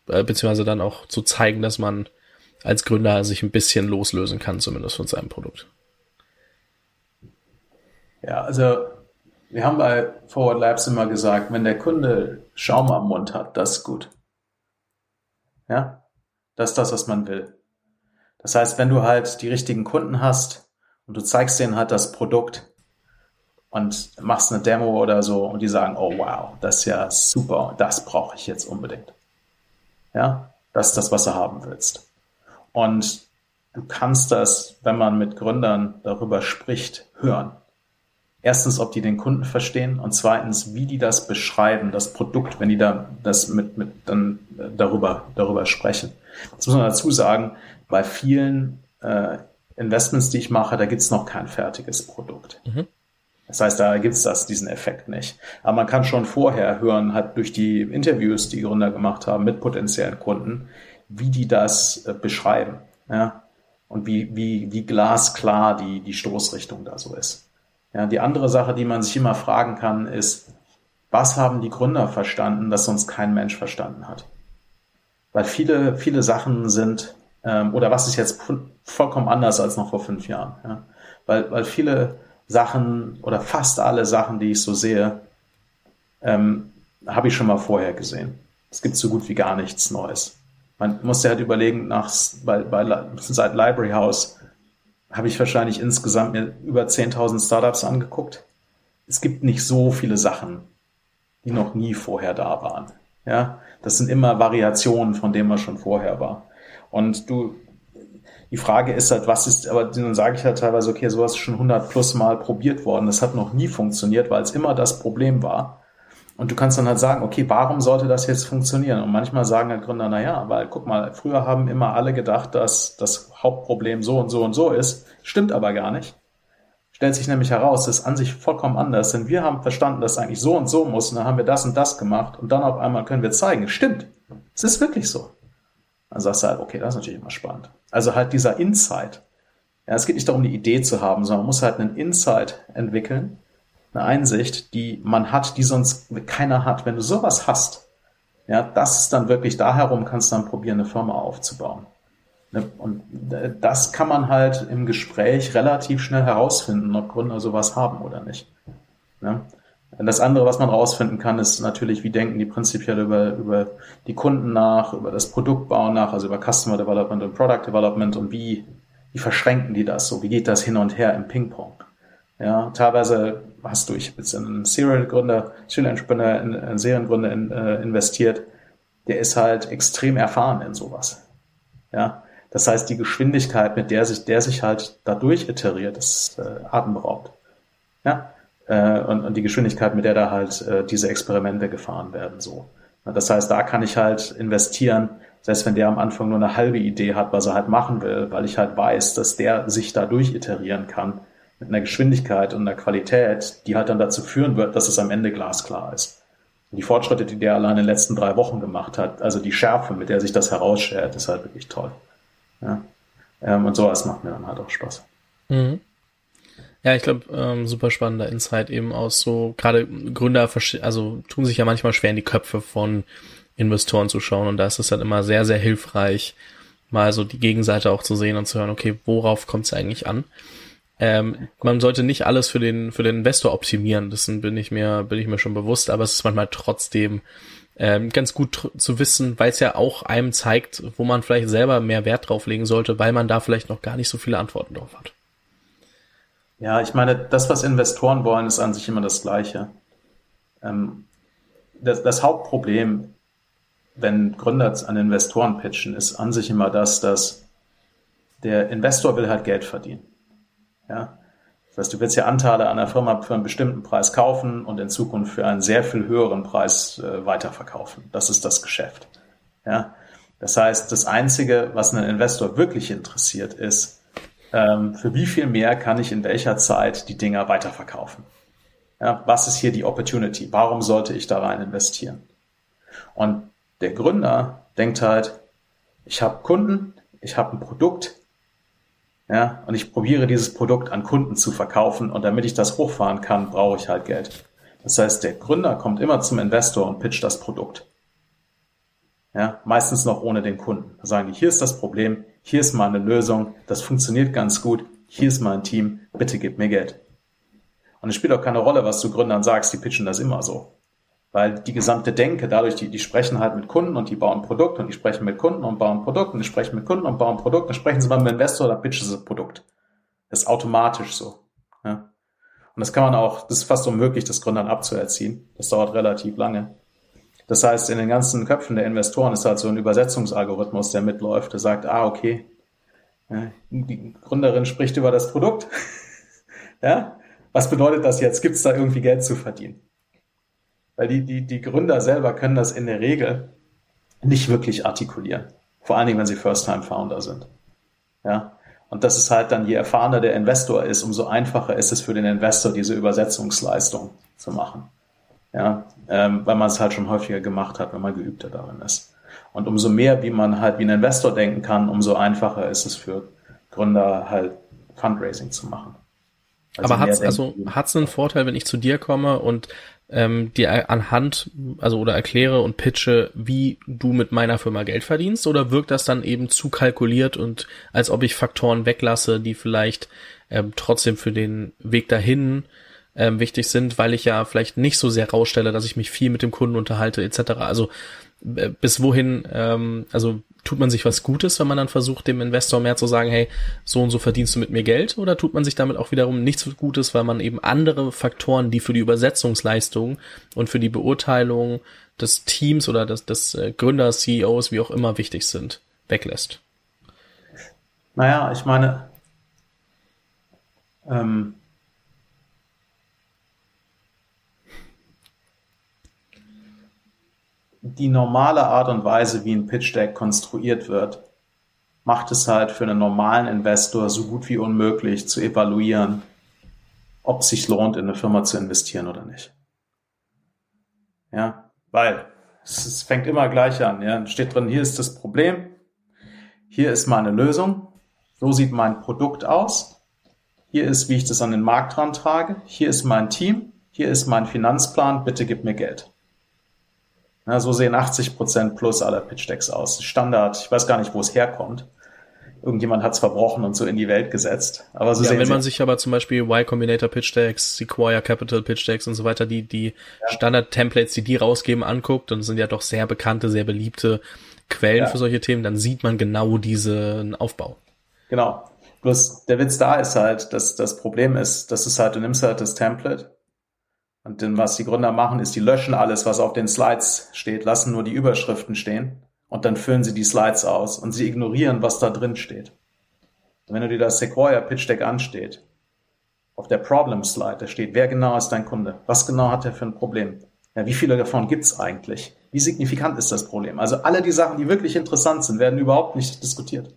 äh, beziehungsweise dann auch zu zeigen, dass man als Gründer sich ein bisschen loslösen kann, zumindest von seinem Produkt. Ja, also wir haben bei Forward Labs immer gesagt, wenn der Kunde Schaum am Mund hat, das ist gut. Ja, das ist das, was man will. Das heißt, wenn du halt die richtigen Kunden hast und du zeigst denen halt das Produkt und machst eine Demo oder so und die sagen, oh wow, das ist ja super, das brauche ich jetzt unbedingt. Ja, das ist das, was du haben willst. Und du kannst das, wenn man mit Gründern darüber spricht, hören. Erstens, ob die den Kunden verstehen und zweitens, wie die das beschreiben, das Produkt, wenn die da das mit, mit dann darüber, darüber sprechen. Das muss man dazu sagen, bei vielen äh, Investments, die ich mache, da gibt's noch kein fertiges Produkt. Mhm. Das heißt, da gibt's das, diesen Effekt nicht. Aber man kann schon vorher hören, halt durch die Interviews, die Gründer gemacht haben mit potenziellen Kunden, wie die das äh, beschreiben. Ja? Und wie, wie, wie glasklar die, die Stoßrichtung da so ist. Ja, die andere Sache, die man sich immer fragen kann, ist, was haben die Gründer verstanden, das sonst kein Mensch verstanden hat? Weil viele, viele Sachen sind ähm, oder was ist jetzt vollkommen anders als noch vor fünf Jahren. Ja? Weil, weil viele Sachen oder fast alle Sachen, die ich so sehe, ähm, habe ich schon mal vorher gesehen. Es gibt so gut wie gar nichts Neues. Man muss ja halt überlegen, nach, bei, bei, seit Library House habe ich wahrscheinlich insgesamt mir über 10.000 Startups angeguckt. Es gibt nicht so viele Sachen, die noch nie vorher da waren. Ja, das sind immer Variationen von dem, was schon vorher war. Und du, die Frage ist halt, was ist, aber dann sage ich halt teilweise, okay, sowas ist schon 100 plus Mal probiert worden. Das hat noch nie funktioniert, weil es immer das Problem war. Und du kannst dann halt sagen, okay, warum sollte das jetzt funktionieren? Und manchmal sagen halt Gründer, na ja, weil guck mal, früher haben immer alle gedacht, dass das Hauptproblem so und so und so ist. Stimmt aber gar nicht. Stellt sich nämlich heraus, das ist an sich vollkommen anders, denn wir haben verstanden, dass es eigentlich so und so muss und dann haben wir das und das gemacht und dann auf einmal können wir zeigen, stimmt. Es ist wirklich so. Dann sagst du halt, okay, das ist natürlich immer spannend. Also halt dieser Insight. Ja, es geht nicht darum, die Idee zu haben, sondern man muss halt einen Insight entwickeln, eine Einsicht, die man hat, die sonst keiner hat. Wenn du sowas hast, ja, das ist dann wirklich da herum, kannst du dann probieren, eine Firma aufzubauen. Ne, und das kann man halt im Gespräch relativ schnell herausfinden, ob Gründer sowas haben oder nicht. Ne? Das andere, was man herausfinden kann, ist natürlich, wie denken die prinzipiell über, über die Kunden nach, über das Produktbau nach, also über Customer Development und Product Development und wie, wie verschränken die das so? Wie geht das hin und her im Ping-Pong? Ja, teilweise hast du, ich habe jetzt in einen Serial-Gründer, Serial-Entrepreneur, in einen Seriengründer in, äh, investiert, der ist halt extrem erfahren in sowas. Ja, das heißt, die Geschwindigkeit, mit der sich, der sich halt dadurch iteriert, ist äh, atemberaubend. Ja, äh, und, und die Geschwindigkeit, mit der da halt äh, diese Experimente gefahren werden, so. Das heißt, da kann ich halt investieren, selbst wenn der am Anfang nur eine halbe Idee hat, was er halt machen will, weil ich halt weiß, dass der sich da durch iterieren kann mit einer Geschwindigkeit und einer Qualität, die halt dann dazu führen wird, dass es am Ende glasklar ist. Und die Fortschritte, die der allein in den letzten drei Wochen gemacht hat, also die Schärfe, mit der sich das herausschert, ist halt wirklich toll. Ja? Ähm, und sowas macht mir dann halt auch Spaß. Mhm. Ja, ich glaube, ähm, super spannender Insight eben aus so, gerade Gründer, also tun sich ja manchmal schwer in die Köpfe von Investoren zu schauen und da ist es halt immer sehr, sehr hilfreich, mal so die Gegenseite auch zu sehen und zu hören, okay, worauf kommt es eigentlich an? Ähm, man sollte nicht alles für den, für den Investor optimieren, das bin ich mir, bin ich mir schon bewusst, aber es ist manchmal trotzdem ähm, ganz gut zu wissen, weil es ja auch einem zeigt, wo man vielleicht selber mehr Wert drauf legen sollte, weil man da vielleicht noch gar nicht so viele Antworten drauf hat. Ja, ich meine, das, was Investoren wollen, ist an sich immer das Gleiche. Ähm, das, das Hauptproblem, wenn Gründer an Investoren pitchen, ist an sich immer das, dass der Investor will halt Geld verdienen. Ja? Das heißt, du willst ja Anteile an der Firma für einen bestimmten Preis kaufen und in Zukunft für einen sehr viel höheren Preis äh, weiterverkaufen. Das ist das Geschäft. Ja? Das heißt, das Einzige, was einen Investor wirklich interessiert, ist, ähm, für wie viel mehr kann ich in welcher Zeit die Dinger weiterverkaufen? Ja, was ist hier die Opportunity? Warum sollte ich da rein investieren? Und der Gründer denkt halt, ich habe Kunden, ich habe ein Produkt, ja, und ich probiere dieses Produkt an Kunden zu verkaufen und damit ich das hochfahren kann, brauche ich halt Geld. Das heißt, der Gründer kommt immer zum Investor und pitcht das Produkt. Ja, meistens noch ohne den Kunden. Da sagen die, hier ist das Problem, hier ist mal eine Lösung, das funktioniert ganz gut, hier ist mal ein Team, bitte gib mir Geld. Und es spielt auch keine Rolle, was du Gründern sagst, die pitchen das immer so. Weil die gesamte Denke, dadurch, die, die sprechen halt mit Kunden und die bauen Produkt und die sprechen mit Kunden und bauen Produkt und die sprechen mit Kunden und bauen Produkt, dann sprechen sie mal mit dem Investor, dann pitchen sie das Produkt. Das ist automatisch so. Ja. Und das kann man auch, das ist fast unmöglich, das Gründern abzuerziehen. Das dauert relativ lange. Das heißt, in den ganzen Köpfen der Investoren ist halt so ein Übersetzungsalgorithmus, der mitläuft, der sagt, ah, okay, die Gründerin spricht über das Produkt. ja, was bedeutet das jetzt? Gibt es da irgendwie Geld zu verdienen? Weil die, die, die Gründer selber können das in der Regel nicht wirklich artikulieren. Vor allen Dingen, wenn sie First-Time-Founder sind. Ja. Und das ist halt dann, je erfahrener der Investor ist, umso einfacher ist es für den Investor, diese Übersetzungsleistung zu machen. Ja, ähm, weil man es halt schon häufiger gemacht hat, wenn man geübter darin ist. Und umso mehr, wie man halt wie ein Investor denken kann, umso einfacher ist es für Gründer halt Fundraising zu machen. Also Aber hat's also hat's einen Vorteil, wenn ich zu dir komme und ähm, dir anhand, also oder erkläre und pitche, wie du mit meiner Firma Geld verdienst, oder wirkt das dann eben zu kalkuliert und als ob ich Faktoren weglasse, die vielleicht ähm, trotzdem für den Weg dahin ähm, wichtig sind, weil ich ja vielleicht nicht so sehr rausstelle, dass ich mich viel mit dem Kunden unterhalte etc. Also äh, bis wohin, ähm, also tut man sich was Gutes, wenn man dann versucht, dem Investor mehr zu sagen, hey, so und so verdienst du mit mir Geld, oder tut man sich damit auch wiederum nichts Gutes, weil man eben andere Faktoren, die für die Übersetzungsleistung und für die Beurteilung des Teams oder des, des äh, Gründers, CEOs, wie auch immer wichtig sind, weglässt? Naja, ich meine, ähm, die normale Art und Weise, wie ein Pitch Deck konstruiert wird, macht es halt für einen normalen Investor so gut wie unmöglich zu evaluieren, ob es sich lohnt, in eine Firma zu investieren oder nicht. Ja, weil es, es fängt immer gleich an. Ja, steht drin, hier ist das Problem, hier ist meine Lösung, so sieht mein Produkt aus, hier ist, wie ich das an den Markt rantrage, hier ist mein Team, hier ist mein Finanzplan, bitte gib mir Geld. Na, so sehen 80 Prozent plus aller Pitch Decks aus. Standard, ich weiß gar nicht, wo es herkommt. Irgendjemand hat es verbrochen und so in die Welt gesetzt. Aber so ja, sehen wenn man sich aber zum Beispiel Y Combinator Pitch Decks, Sequoia Capital Pitch Decks und so weiter, die, die ja. Standard-Templates, die die rausgeben, anguckt, und sind ja doch sehr bekannte, sehr beliebte Quellen ja. für solche Themen, dann sieht man genau diesen Aufbau. Genau. Bloß der Witz da ist halt, dass das Problem ist, dass es halt, du nimmst halt das Template und denn was die Gründer machen, ist, die löschen alles, was auf den Slides steht, lassen nur die Überschriften stehen und dann füllen sie die Slides aus und sie ignorieren, was da drin steht. Wenn du dir das Sequoia Pitch Deck ansteht, auf der Problem Slide, da steht, wer genau ist dein Kunde? Was genau hat er für ein Problem? Ja, wie viele davon gibt's eigentlich? Wie signifikant ist das Problem? Also alle die Sachen, die wirklich interessant sind, werden überhaupt nicht diskutiert.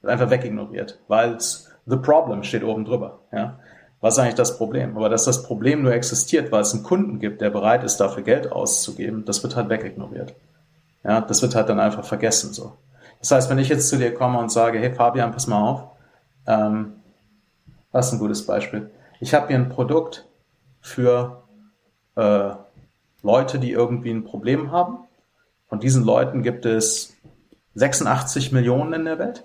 Wird einfach wegignoriert, weil the problem steht oben drüber. Ja? Was ist eigentlich das Problem? Aber dass das Problem nur existiert, weil es einen Kunden gibt, der bereit ist, dafür Geld auszugeben, das wird halt wegignoriert. Ja, das wird halt dann einfach vergessen so. Das heißt, wenn ich jetzt zu dir komme und sage, hey Fabian, pass mal auf, ähm, das ist ein gutes Beispiel. Ich habe hier ein Produkt für äh, Leute, die irgendwie ein Problem haben. Von diesen Leuten gibt es 86 Millionen in der Welt.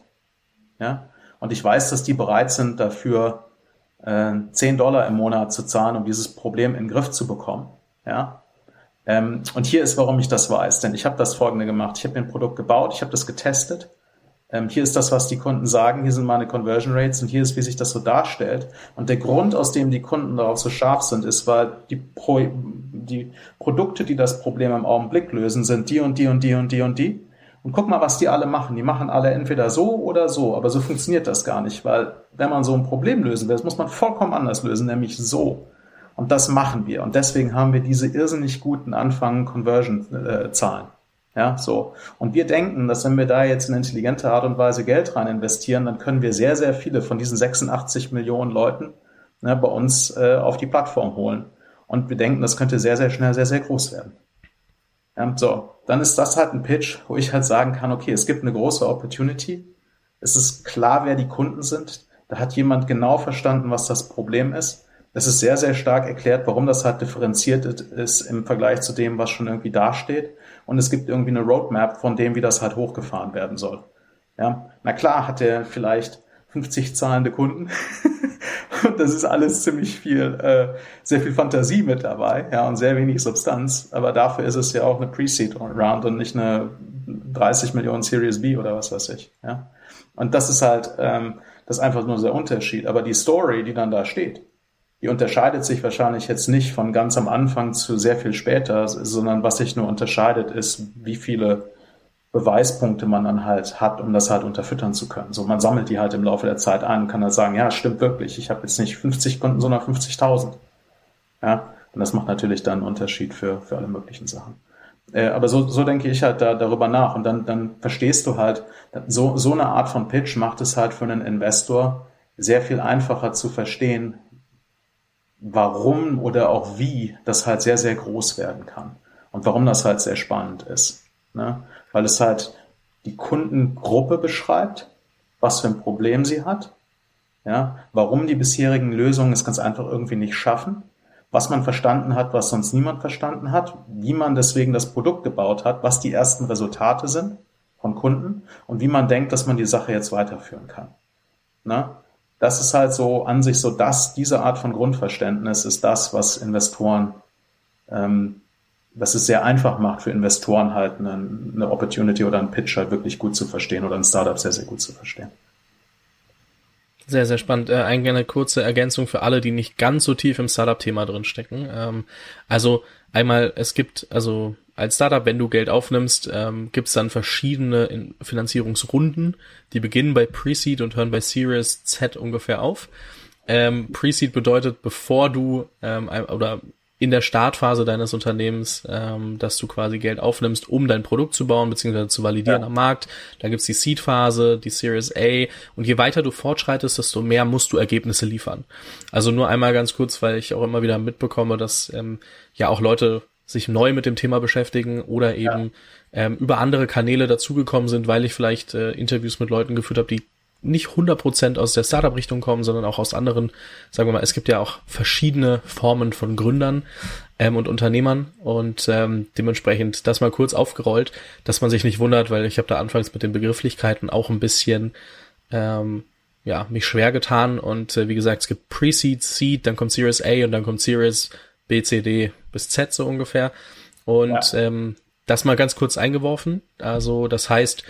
Ja, und ich weiß, dass die bereit sind, dafür äh, 10 Dollar im Monat zu zahlen, um dieses Problem in den Griff zu bekommen. Ja? Ähm, und hier ist, warum ich das weiß. Denn ich habe das folgende gemacht. Ich habe ein Produkt gebaut, ich habe das getestet. Ähm, hier ist das, was die Kunden sagen. Hier sind meine Conversion Rates und hier ist, wie sich das so darstellt. Und der Grund, aus dem die Kunden darauf so scharf sind, ist, weil die, Pro die Produkte, die das Problem im Augenblick lösen, sind die und die und die und die und die. Und guck mal, was die alle machen. Die machen alle entweder so oder so, aber so funktioniert das gar nicht, weil wenn man so ein Problem lösen will, das muss man vollkommen anders lösen, nämlich so. Und das machen wir. Und deswegen haben wir diese irrsinnig guten Anfang Conversion-Zahlen. Ja, so. Und wir denken, dass wenn wir da jetzt in intelligente Art und Weise Geld rein investieren, dann können wir sehr, sehr viele von diesen 86 Millionen Leuten ne, bei uns äh, auf die Plattform holen. Und wir denken, das könnte sehr, sehr schnell sehr, sehr groß werden. Ja, so, dann ist das halt ein Pitch, wo ich halt sagen kann, okay, es gibt eine große Opportunity. Es ist klar, wer die Kunden sind. Da hat jemand genau verstanden, was das Problem ist. Es ist sehr, sehr stark erklärt, warum das halt differenziert ist im Vergleich zu dem, was schon irgendwie dasteht. Und es gibt irgendwie eine Roadmap von dem, wie das halt hochgefahren werden soll. Ja, na klar hat er vielleicht 50 zahlende Kunden. und das ist alles ziemlich viel, äh, sehr viel Fantasie mit dabei, ja, und sehr wenig Substanz. Aber dafür ist es ja auch eine Pre-Seed Round und nicht eine 30 Millionen Series B oder was weiß ich, ja. Und das ist halt, ähm, das ist einfach nur der Unterschied. Aber die Story, die dann da steht, die unterscheidet sich wahrscheinlich jetzt nicht von ganz am Anfang zu sehr viel später, sondern was sich nur unterscheidet, ist, wie viele Beweispunkte man dann halt hat, um das halt unterfüttern zu können. So, man sammelt die halt im Laufe der Zeit ein und kann dann sagen, ja, stimmt wirklich, ich habe jetzt nicht 50 Kunden, sondern 50.000. Ja, und das macht natürlich dann einen Unterschied für, für alle möglichen Sachen. Äh, aber so, so denke ich halt da, darüber nach und dann, dann verstehst du halt, so, so eine Art von Pitch macht es halt für einen Investor sehr viel einfacher zu verstehen, warum oder auch wie das halt sehr, sehr groß werden kann und warum das halt sehr spannend ist. Ne? Weil es halt die Kundengruppe beschreibt, was für ein Problem sie hat Ja, warum die bisherigen Lösungen es ganz einfach irgendwie nicht schaffen, was man verstanden hat, was sonst niemand verstanden hat, wie man deswegen das Produkt gebaut hat, was die ersten Resultate sind von Kunden und wie man denkt, dass man die Sache jetzt weiterführen kann. Na? Das ist halt so an sich so das, diese Art von Grundverständnis ist das, was Investoren, ähm, was es sehr einfach macht für Investoren halt eine, eine Opportunity oder einen Pitch halt wirklich gut zu verstehen oder ein Startup sehr, sehr gut zu verstehen. Sehr, sehr spannend. Äh, eine kurze Ergänzung für alle, die nicht ganz so tief im Startup-Thema drinstecken. Ähm, also einmal, es gibt, also als Startup, wenn du Geld aufnimmst, ähm, gibt es dann verschiedene Finanzierungsrunden, die beginnen bei Pre-Seed und hören bei Series Z ungefähr auf. Ähm, Pre-Seed bedeutet, bevor du ähm, oder in der Startphase deines Unternehmens, ähm, dass du quasi Geld aufnimmst, um dein Produkt zu bauen bzw. zu validieren ja. am Markt. Da gibt's die Seed-Phase, die Series A und je weiter du fortschreitest, desto mehr musst du Ergebnisse liefern. Also nur einmal ganz kurz, weil ich auch immer wieder mitbekomme, dass ähm, ja auch Leute sich neu mit dem Thema beschäftigen oder eben ja. ähm, über andere Kanäle dazugekommen sind, weil ich vielleicht äh, Interviews mit Leuten geführt habe, die nicht 100% aus der Startup-Richtung kommen, sondern auch aus anderen, sagen wir mal, es gibt ja auch verschiedene Formen von Gründern ähm, und Unternehmern. Und ähm, dementsprechend das mal kurz aufgerollt, dass man sich nicht wundert, weil ich habe da anfangs mit den Begrifflichkeiten auch ein bisschen ähm, ja, mich schwer getan. Und äh, wie gesagt, es gibt Pre-Seed, Seed, dann kommt Series A und dann kommt Series B, C, D bis Z so ungefähr. Und ja. ähm, das mal ganz kurz eingeworfen, also das heißt,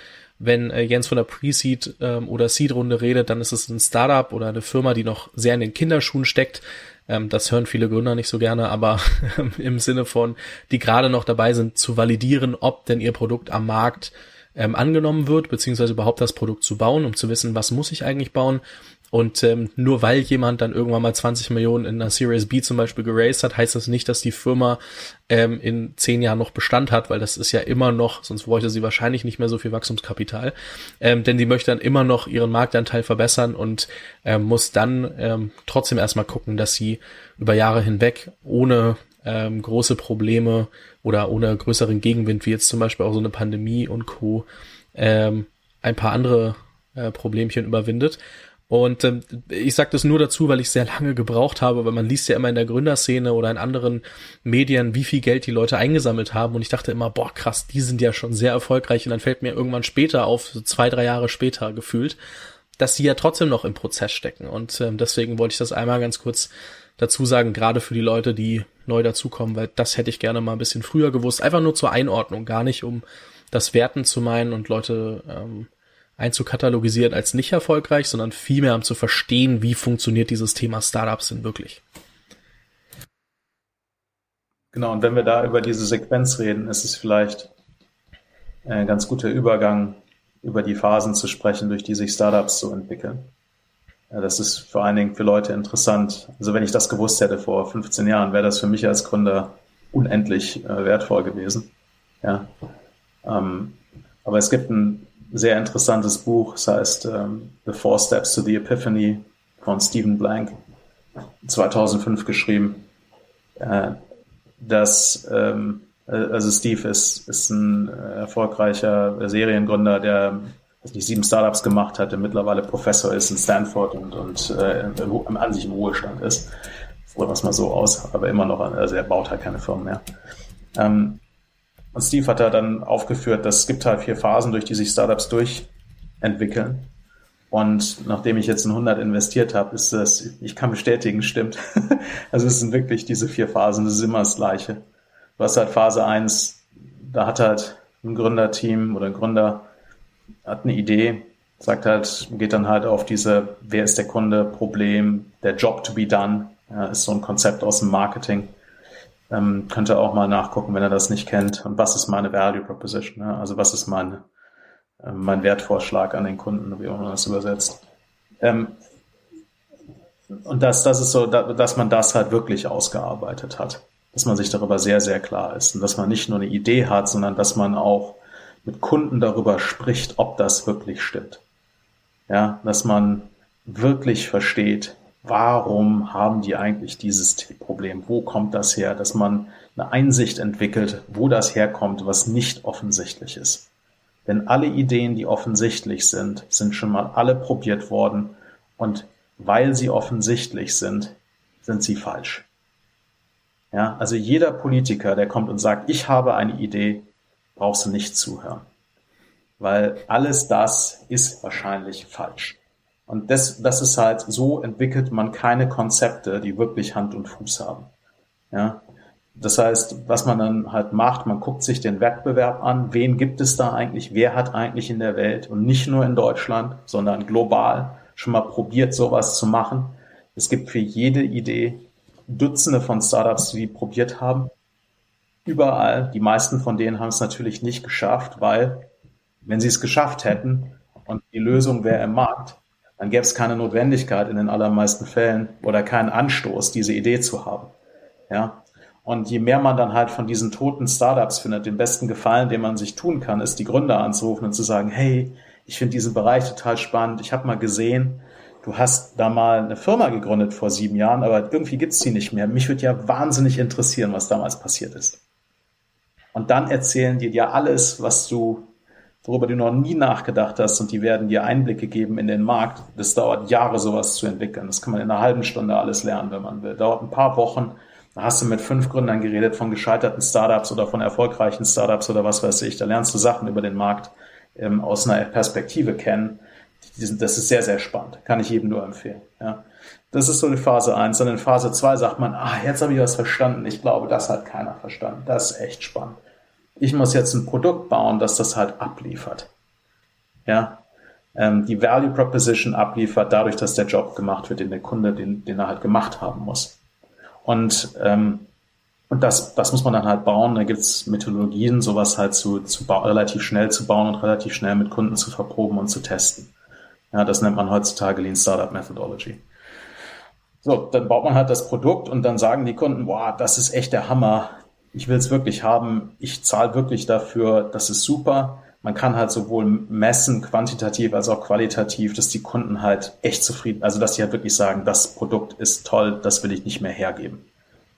wenn äh, Jens von der Pre-Seed ähm, oder Seed-Runde redet, dann ist es ein Startup oder eine Firma, die noch sehr in den Kinderschuhen steckt. Ähm, das hören viele Gründer nicht so gerne, aber im Sinne von, die gerade noch dabei sind zu validieren, ob denn ihr Produkt am Markt ähm, angenommen wird, beziehungsweise überhaupt das Produkt zu bauen, um zu wissen, was muss ich eigentlich bauen und ähm, nur weil jemand dann irgendwann mal 20 Millionen in einer Series B zum Beispiel geraced hat, heißt das nicht, dass die Firma ähm, in zehn Jahren noch Bestand hat, weil das ist ja immer noch, sonst bräuchte sie wahrscheinlich nicht mehr so viel Wachstumskapital. Ähm, denn die möchte dann immer noch ihren Marktanteil verbessern und ähm, muss dann ähm, trotzdem erstmal gucken, dass sie über Jahre hinweg ohne ähm, große Probleme oder ohne größeren Gegenwind, wie jetzt zum Beispiel auch so eine Pandemie und Co. Ähm, ein paar andere äh, Problemchen überwindet. Und ähm, ich sage das nur dazu, weil ich sehr lange gebraucht habe, weil man liest ja immer in der Gründerszene oder in anderen Medien, wie viel Geld die Leute eingesammelt haben. Und ich dachte immer, boah, krass, die sind ja schon sehr erfolgreich. Und dann fällt mir irgendwann später auf, so zwei, drei Jahre später gefühlt, dass sie ja trotzdem noch im Prozess stecken. Und ähm, deswegen wollte ich das einmal ganz kurz dazu sagen, gerade für die Leute, die neu dazukommen, weil das hätte ich gerne mal ein bisschen früher gewusst. Einfach nur zur Einordnung, gar nicht um das Werten zu meinen und Leute ähm, einzukatalogisieren als nicht erfolgreich, sondern vielmehr um zu verstehen, wie funktioniert dieses Thema Startups denn wirklich. Genau, und wenn wir da über diese Sequenz reden, ist es vielleicht ein ganz guter Übergang, über die Phasen zu sprechen, durch die sich Startups so entwickeln. Das ist vor allen Dingen für Leute interessant. Also wenn ich das gewusst hätte vor 15 Jahren, wäre das für mich als Gründer unendlich äh, wertvoll gewesen. Ja. Ähm, aber es gibt ein sehr interessantes Buch, das heißt ähm, The Four Steps to the Epiphany von Stephen Blank, 2005 geschrieben. Äh, das, ähm, äh, also Steve ist, ist ein äh, erfolgreicher Seriengründer, der weiß nicht, sieben Startups gemacht hat, der mittlerweile Professor ist in Stanford und, und äh, an sich im Ruhestand ist. Wir es mal so aus, aber immer noch, also er baut halt keine Firmen mehr. Ähm, und Steve hat da dann aufgeführt, dass es gibt halt vier Phasen, durch die sich Startups durchentwickeln. Und nachdem ich jetzt in 100 investiert habe, ist das, ich kann bestätigen, stimmt. also es sind wirklich diese vier Phasen, das ist immer das Gleiche. Du hast halt Phase 1, da hat halt ein Gründerteam oder ein Gründer hat eine Idee, sagt halt, geht dann halt auf diese, wer ist der Kunde, Problem, der Job to be done, ja, ist so ein Konzept aus dem Marketing. Ähm, könnt ihr auch mal nachgucken, wenn ihr das nicht kennt. Und was ist meine Value Proposition? Ne? Also was ist mein, äh, mein Wertvorschlag an den Kunden, wie man das übersetzt. Ähm, und das, das ist so, dass man das halt wirklich ausgearbeitet hat. Dass man sich darüber sehr, sehr klar ist. Und dass man nicht nur eine Idee hat, sondern dass man auch mit Kunden darüber spricht, ob das wirklich stimmt. Ja, dass man wirklich versteht, warum haben die eigentlich dieses Problem? Wo kommt das her? Dass man eine Einsicht entwickelt, wo das herkommt, was nicht offensichtlich ist. Denn alle Ideen, die offensichtlich sind, sind schon mal alle probiert worden und weil sie offensichtlich sind, sind sie falsch. Ja, also jeder Politiker, der kommt und sagt, ich habe eine Idee, brauchst du nicht zuhören. Weil alles das ist wahrscheinlich falsch. Und das, das ist halt, so entwickelt man keine Konzepte, die wirklich Hand und Fuß haben. Ja. Das heißt, was man dann halt macht, man guckt sich den Wettbewerb an, wen gibt es da eigentlich, wer hat eigentlich in der Welt und nicht nur in Deutschland, sondern global schon mal probiert, sowas zu machen. Es gibt für jede Idee Dutzende von Startups, die probiert haben. Überall, die meisten von denen haben es natürlich nicht geschafft, weil wenn sie es geschafft hätten und die Lösung wäre im Markt, dann gäbe es keine Notwendigkeit in den allermeisten Fällen oder keinen Anstoß, diese Idee zu haben. Ja. Und je mehr man dann halt von diesen toten Startups findet, den besten Gefallen, den man sich tun kann, ist die Gründer anzurufen und zu sagen, hey, ich finde diesen Bereich total spannend. Ich habe mal gesehen, du hast da mal eine Firma gegründet vor sieben Jahren, aber irgendwie gibt's die nicht mehr. Mich würde ja wahnsinnig interessieren, was damals passiert ist. Und dann erzählen die dir alles, was du, worüber du noch nie nachgedacht hast, und die werden dir Einblicke geben in den Markt. Das dauert Jahre, sowas zu entwickeln. Das kann man in einer halben Stunde alles lernen, wenn man will. Dauert ein paar Wochen. Da hast du mit fünf Gründern geredet von gescheiterten Startups oder von erfolgreichen Startups oder was weiß ich. Da lernst du Sachen über den Markt ähm, aus einer Perspektive kennen das ist sehr, sehr spannend. Kann ich jedem nur empfehlen. Ja. Das ist so die Phase 1. Dann in Phase 2 sagt man, ah, jetzt habe ich was verstanden. Ich glaube, das hat keiner verstanden. Das ist echt spannend. Ich muss jetzt ein Produkt bauen, das das halt abliefert. Ja. Ähm, die Value Proposition abliefert, dadurch, dass der Job gemacht wird, den der Kunde, den, den er halt gemacht haben muss. Und, ähm, und das, das muss man dann halt bauen. Da gibt's Methodologien, sowas halt zu, zu relativ schnell zu bauen und relativ schnell mit Kunden zu verproben und zu testen. Ja, das nennt man heutzutage Lean Startup Methodology. So, dann baut man halt das Produkt und dann sagen die Kunden, boah, das ist echt der Hammer. Ich will es wirklich haben. Ich zahle wirklich dafür. Das ist super. Man kann halt sowohl messen, quantitativ als auch qualitativ, dass die Kunden halt echt zufrieden, also dass sie halt wirklich sagen, das Produkt ist toll, das will ich nicht mehr hergeben.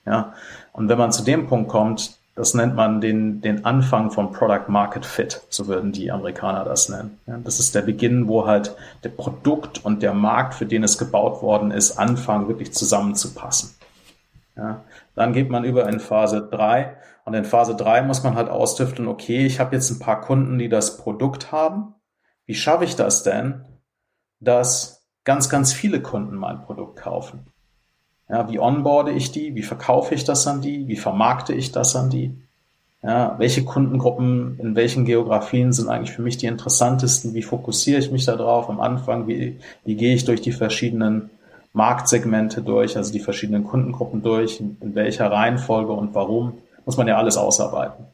Ja. Und wenn man zu dem Punkt kommt, das nennt man den, den Anfang vom Product Market Fit, so würden die Amerikaner das nennen. Ja, das ist der Beginn, wo halt der Produkt und der Markt, für den es gebaut worden ist, anfangen wirklich zusammenzupassen. Ja, dann geht man über in Phase drei und in Phase drei muss man halt austüfteln, okay, ich habe jetzt ein paar Kunden, die das Produkt haben. Wie schaffe ich das denn, dass ganz, ganz viele Kunden mein Produkt kaufen? Ja, wie onboarde ich die? Wie verkaufe ich das an die? Wie vermarkte ich das an die? Ja, welche Kundengruppen in welchen Geografien sind eigentlich für mich die interessantesten? Wie fokussiere ich mich da drauf am Anfang? Wie, wie gehe ich durch die verschiedenen Marktsegmente durch, also die verschiedenen Kundengruppen durch? In, welcher Reihenfolge und warum? Muss man ja alles ausarbeiten.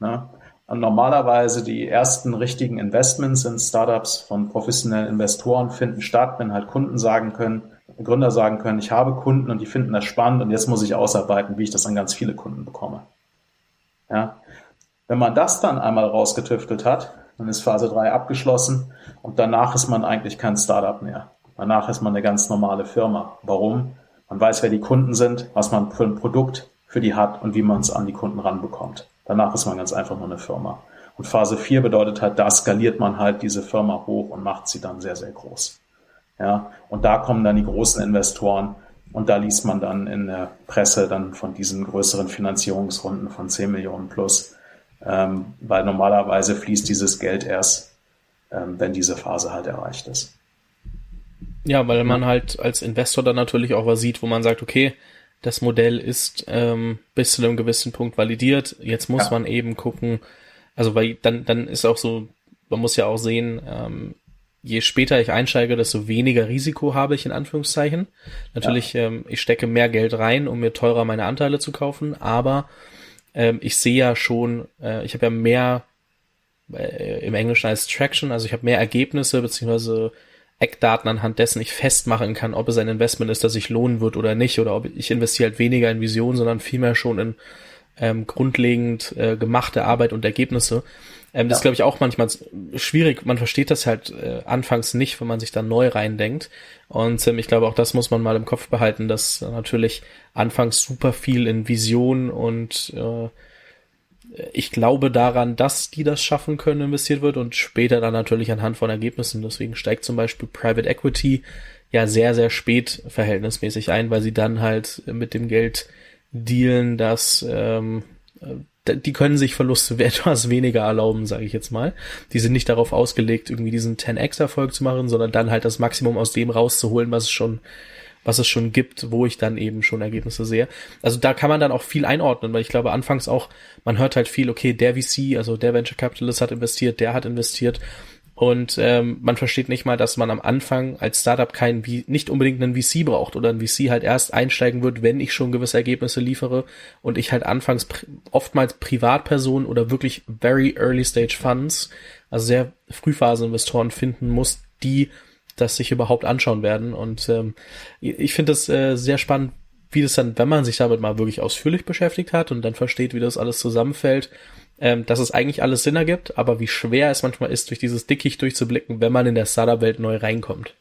Ne? Und normalerweise die ersten richtigen Investments in Startups von professionellen Investoren finden statt, wenn halt Kunden sagen können, Gründer sagen können, ich habe Kunden und die finden das spannend und jetzt muss ich ausarbeiten, wie ich das an ganz viele Kunden bekomme. Ja. Wenn man das dann einmal rausgetüftelt hat, dann ist Phase 3 abgeschlossen und danach ist man eigentlich kein Startup mehr. Danach ist man eine ganz normale Firma. Warum? Man weiß, wer die Kunden sind, was man für ein Produkt für die hat und wie man es an die Kunden ranbekommt. Danach ist man ganz einfach nur eine Firma. Und Phase 4 bedeutet halt, da skaliert man halt diese Firma hoch und macht sie dann sehr, sehr groß. Ja, und da kommen dann die großen Investoren und da liest man dann in der Presse dann von diesen größeren Finanzierungsrunden von 10 Millionen plus, ähm, weil normalerweise fließt dieses Geld erst, ähm, wenn diese Phase halt erreicht ist. Ja, weil man halt als Investor dann natürlich auch was sieht, wo man sagt, okay, das Modell ist ähm, bis zu einem gewissen Punkt validiert. Jetzt muss ja. man eben gucken, also weil dann dann ist auch so, man muss ja auch sehen, ähm, je später ich einsteige, desto weniger Risiko habe ich in Anführungszeichen. Natürlich, ja. ähm, ich stecke mehr Geld rein, um mir teurer meine Anteile zu kaufen, aber ähm, ich sehe ja schon, äh, ich habe ja mehr äh, im Englischen als Traction, also ich habe mehr Ergebnisse beziehungsweise Eckdaten anhand dessen ich festmachen kann, ob es ein Investment ist, das sich lohnen wird oder nicht, oder ob ich investiere halt weniger in Vision, sondern vielmehr schon in ähm, grundlegend äh, gemachte Arbeit und Ergebnisse. Ähm, das ja. ist, glaube ich, auch manchmal schwierig. Man versteht das halt äh, anfangs nicht, wenn man sich da neu reindenkt. Und ähm, ich glaube, auch das muss man mal im Kopf behalten, dass natürlich anfangs super viel in Vision und äh, ich glaube daran, dass die das schaffen können, investiert wird und später dann natürlich anhand von Ergebnissen. Deswegen steigt zum Beispiel Private Equity ja sehr, sehr spät verhältnismäßig ein, weil sie dann halt mit dem Geld dealen, dass ähm, die können sich Verluste etwas weniger erlauben, sage ich jetzt mal. Die sind nicht darauf ausgelegt, irgendwie diesen 10x-Erfolg zu machen, sondern dann halt das Maximum aus dem rauszuholen, was es schon was es schon gibt, wo ich dann eben schon Ergebnisse sehe. Also da kann man dann auch viel einordnen, weil ich glaube anfangs auch, man hört halt viel, okay, der VC, also der Venture Capitalist hat investiert, der hat investiert und ähm, man versteht nicht mal, dass man am Anfang als Startup keinen, nicht unbedingt einen VC braucht oder ein VC halt erst einsteigen wird, wenn ich schon gewisse Ergebnisse liefere und ich halt anfangs oftmals Privatpersonen oder wirklich very early stage Funds, also sehr Frühphase-Investoren finden muss, die das sich überhaupt anschauen werden. Und ähm, ich finde das äh, sehr spannend, wie das dann, wenn man sich damit mal wirklich ausführlich beschäftigt hat und dann versteht, wie das alles zusammenfällt, ähm, dass es eigentlich alles Sinn ergibt, aber wie schwer es manchmal ist, durch dieses Dickicht durchzublicken, wenn man in der Startup-Welt neu reinkommt.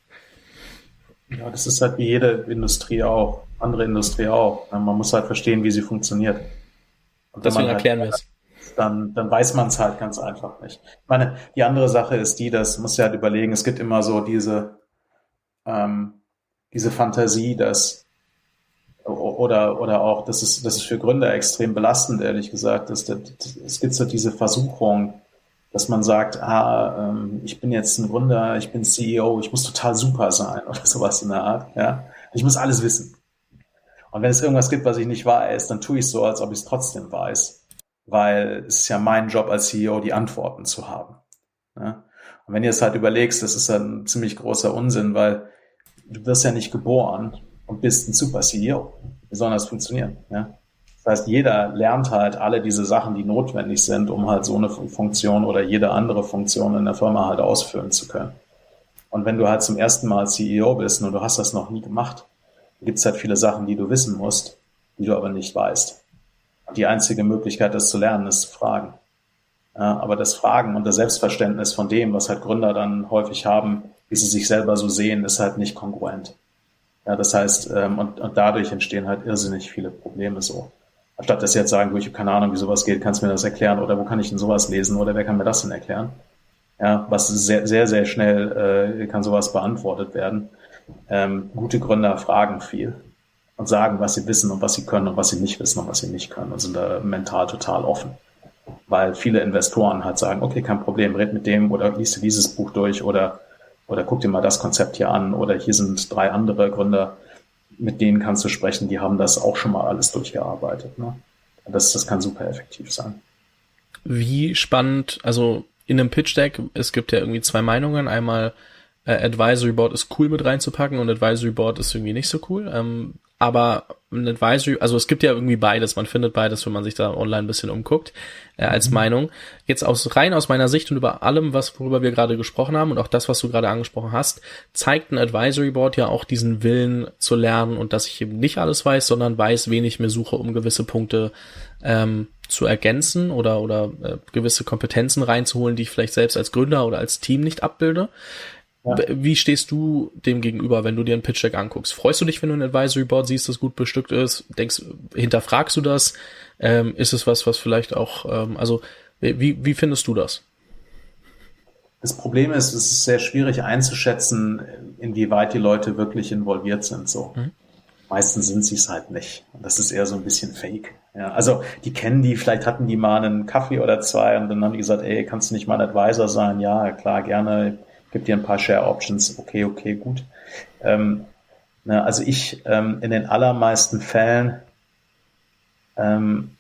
Ja, das ist halt wie jede Industrie auch, andere Industrie auch. Man muss halt verstehen, wie sie funktioniert. Und Deswegen halt, erklären wir es. Dann, dann weiß man es halt ganz einfach nicht. Ich meine, die andere Sache ist die, das muss ja halt überlegen, es gibt immer so diese, ähm, diese Fantasie, dass oder, oder auch, das ist, das ist für Gründer extrem belastend, ehrlich gesagt. Dass, es gibt so diese Versuchung, dass man sagt, ah, ähm, ich bin jetzt ein Gründer, ich bin CEO, ich muss total super sein oder sowas in der Art. Ja? Ich muss alles wissen. Und wenn es irgendwas gibt, was ich nicht weiß, dann tue ich so, als ob ich es trotzdem weiß. Weil es ist ja mein Job als CEO, die Antworten zu haben. Ja? Und wenn ihr es halt überlegst, das ist ein ziemlich großer Unsinn, weil du wirst ja nicht geboren und bist ein super CEO. Wie soll das funktionieren? Ja? Das heißt, jeder lernt halt alle diese Sachen, die notwendig sind, um halt so eine Funktion oder jede andere Funktion in der Firma halt ausführen zu können. Und wenn du halt zum ersten Mal CEO bist und du hast das noch nie gemacht, gibt es halt viele Sachen, die du wissen musst, die du aber nicht weißt. Die einzige Möglichkeit, das zu lernen, ist zu fragen. Ja, aber das Fragen und das Selbstverständnis von dem, was halt Gründer dann häufig haben, wie sie sich selber so sehen, ist halt nicht kongruent. Ja, das heißt, ähm, und, und dadurch entstehen halt irrsinnig viele Probleme so. Anstatt dass sie jetzt sagen, ich habe keine Ahnung, wie sowas geht, kannst du mir das erklären oder wo kann ich denn sowas lesen oder wer kann mir das denn erklären? Ja, was sehr, sehr, sehr schnell äh, kann sowas beantwortet werden. Ähm, gute Gründer fragen viel und sagen, was sie wissen und was sie können und was sie nicht wissen und was sie nicht können und sind da mental total offen. Weil viele Investoren halt sagen, okay, kein Problem, red mit dem oder liest du dieses Buch durch oder oder guck dir mal das Konzept hier an oder hier sind drei andere Gründer, mit denen kannst du sprechen, die haben das auch schon mal alles durchgearbeitet. Ne? Das, das kann super effektiv sein. Wie spannend, also in einem Pitch Deck, es gibt ja irgendwie zwei Meinungen. Einmal äh, Advisory Board ist cool mit reinzupacken und Advisory Board ist irgendwie nicht so cool. Ähm, aber ein Advisory, also es gibt ja irgendwie beides, man findet beides, wenn man sich da online ein bisschen umguckt, äh, als mhm. Meinung. Jetzt aus rein aus meiner Sicht und über allem, was worüber wir gerade gesprochen haben und auch das, was du gerade angesprochen hast, zeigt ein Advisory Board ja auch diesen Willen zu lernen und dass ich eben nicht alles weiß, sondern weiß, wen ich mir suche, um gewisse Punkte ähm, zu ergänzen oder oder äh, gewisse Kompetenzen reinzuholen, die ich vielleicht selbst als Gründer oder als Team nicht abbilde. Ja. Wie stehst du dem gegenüber, wenn du dir ein Pitch Deck anguckst? Freust du dich, wenn du ein Advisory Board siehst, das gut bestückt ist? Denkst, hinterfragst du das? Ähm, ist es was, was vielleicht auch, ähm, also wie, wie findest du das? Das Problem ist, es ist sehr schwierig einzuschätzen, inwieweit die Leute wirklich involviert sind. So. Mhm. Meistens sind sie es halt nicht. Das ist eher so ein bisschen fake. Ja, also die kennen die, vielleicht hatten die mal einen Kaffee oder zwei und dann haben die gesagt, ey, kannst du nicht mal ein Advisor sein? Ja, klar, gerne gibt dir ein paar Share Options, okay, okay, gut. Ähm, na, also ich ähm, in den allermeisten Fällen, ähm,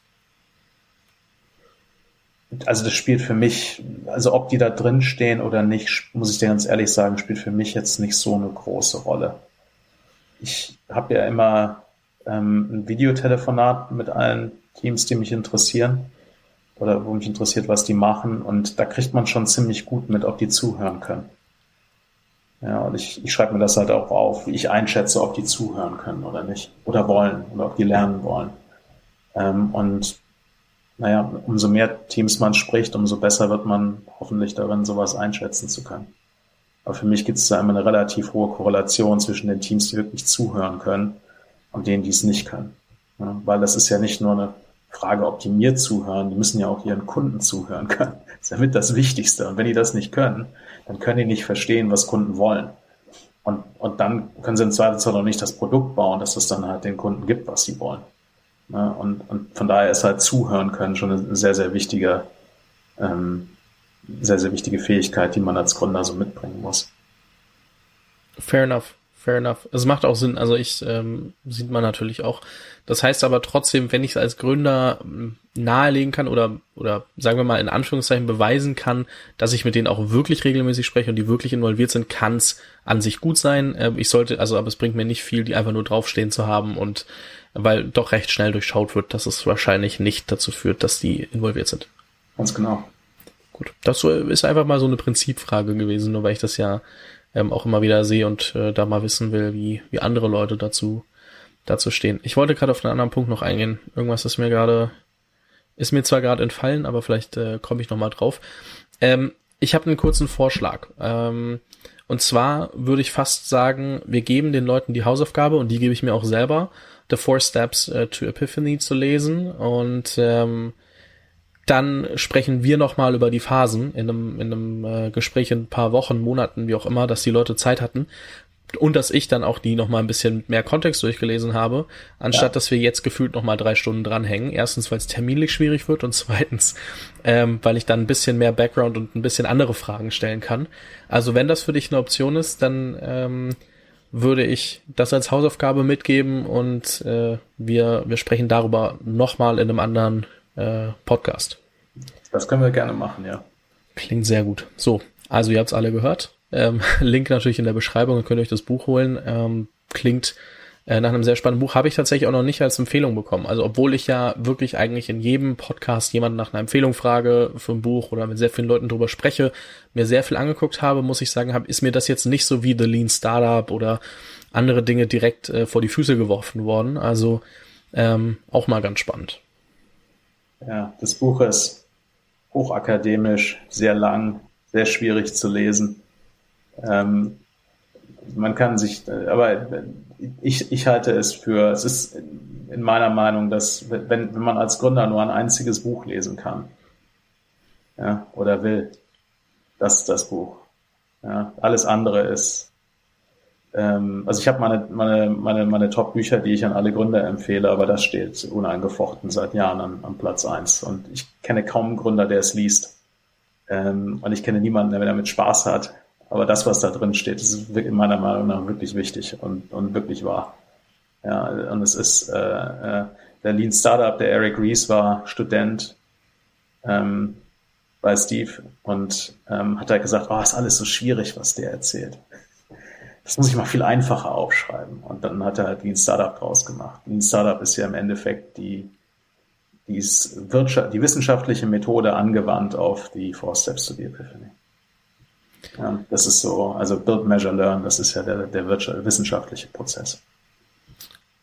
also das spielt für mich, also ob die da drin stehen oder nicht, muss ich dir ganz ehrlich sagen, spielt für mich jetzt nicht so eine große Rolle. Ich habe ja immer ähm, ein Videotelefonat mit allen Teams, die mich interessieren oder wo mich interessiert, was die machen und da kriegt man schon ziemlich gut mit, ob die zuhören können. Ja, und ich, ich schreibe mir das halt auch auf, wie ich einschätze, ob die zuhören können oder nicht. Oder wollen oder ob die lernen wollen. Ähm, und naja, umso mehr Teams man spricht, umso besser wird man hoffentlich darin, sowas einschätzen zu können. Aber für mich gibt es da immer eine relativ hohe Korrelation zwischen den Teams, die wirklich zuhören können und denen, die es nicht können. Ja, weil das ist ja nicht nur eine Frage optimiert zuhören, die müssen ja auch ihren Kunden zuhören können. Das ist damit das Wichtigste. Und wenn die das nicht können, dann können die nicht verstehen, was Kunden wollen. Und, und dann können sie im Zweifelsfall auch nicht das Produkt bauen, dass es dann halt den Kunden gibt, was sie wollen. Ne? Und, und von daher ist halt zuhören können schon eine sehr, sehr wichtige, ähm, sehr, sehr wichtige Fähigkeit, die man als Gründer so mitbringen muss. Fair enough. Fair enough. Es macht auch Sinn. Also ich ähm, sieht man natürlich auch. Das heißt aber trotzdem, wenn ich es als Gründer ähm, nahelegen kann oder oder sagen wir mal in Anführungszeichen beweisen kann, dass ich mit denen auch wirklich regelmäßig spreche und die wirklich involviert sind, kann es an sich gut sein. Äh, ich sollte also, aber es bringt mir nicht viel, die einfach nur draufstehen zu haben und weil doch recht schnell durchschaut wird, dass es wahrscheinlich nicht dazu führt, dass die involviert sind. Ganz genau. Gut, das ist einfach mal so eine Prinzipfrage gewesen, nur weil ich das ja ähm, auch immer wieder sehe und äh, da mal wissen will, wie, wie andere Leute dazu, dazu stehen. Ich wollte gerade auf einen anderen Punkt noch eingehen. Irgendwas ist mir gerade, ist mir zwar gerade entfallen, aber vielleicht äh, komme ich noch mal drauf. Ähm, ich habe einen kurzen Vorschlag. Ähm, und zwar würde ich fast sagen, wir geben den Leuten die Hausaufgabe und die gebe ich mir auch selber, The Four Steps uh, to Epiphany zu lesen und ähm, dann sprechen wir nochmal über die Phasen in einem, in einem äh, Gespräch in ein paar Wochen, Monaten, wie auch immer, dass die Leute Zeit hatten. Und dass ich dann auch die nochmal ein bisschen mehr Kontext durchgelesen habe, anstatt ja. dass wir jetzt gefühlt nochmal drei Stunden dranhängen. Erstens, weil es terminlich schwierig wird und zweitens, ähm, weil ich dann ein bisschen mehr Background und ein bisschen andere Fragen stellen kann. Also wenn das für dich eine Option ist, dann ähm, würde ich das als Hausaufgabe mitgeben und äh, wir, wir sprechen darüber nochmal in einem anderen äh, Podcast. Das können wir gerne machen, ja. Klingt sehr gut. So, also ihr habt es alle gehört. Ähm, Link natürlich in der Beschreibung, dann könnt ihr euch das Buch holen. Ähm, klingt äh, nach einem sehr spannenden Buch. Habe ich tatsächlich auch noch nicht als Empfehlung bekommen. Also obwohl ich ja wirklich eigentlich in jedem Podcast jemanden nach einer Empfehlung frage für ein Buch oder mit sehr vielen Leuten drüber spreche, mir sehr viel angeguckt habe, muss ich sagen, hab, ist mir das jetzt nicht so wie The Lean Startup oder andere Dinge direkt äh, vor die Füße geworfen worden. Also ähm, auch mal ganz spannend. Ja, das Buch ist hochakademisch, sehr lang, sehr schwierig zu lesen. Ähm, man kann sich, aber ich, ich halte es für, es ist in meiner Meinung, dass wenn, wenn man als Gründer nur ein einziges Buch lesen kann, ja, oder will, das ist das Buch. Ja, alles andere ist ähm, also ich habe meine, meine, meine, meine Top-Bücher, die ich an alle Gründer empfehle, aber das steht unangefochten seit Jahren an, an Platz eins Und ich kenne kaum einen Gründer, der es liest. Ähm, und ich kenne niemanden, der damit Spaß hat. Aber das, was da drin steht, ist in meiner Meinung nach wirklich wichtig und, und wirklich wahr. Ja, und es ist äh, äh, der Lean Startup, der Eric Rees war Student ähm, bei Steve und ähm, hat da gesagt, oh, ist alles so schwierig, was der erzählt das muss ich mal viel einfacher aufschreiben. Und dann hat er halt Lean Startup draus gemacht. Lean Startup ist ja im Endeffekt die, die, Wirtschaft, die wissenschaftliche Methode angewandt auf die Four Steps to the Epiphany. Ja, das ist so, also Build, Measure, Learn, das ist ja der, der wissenschaftliche Prozess.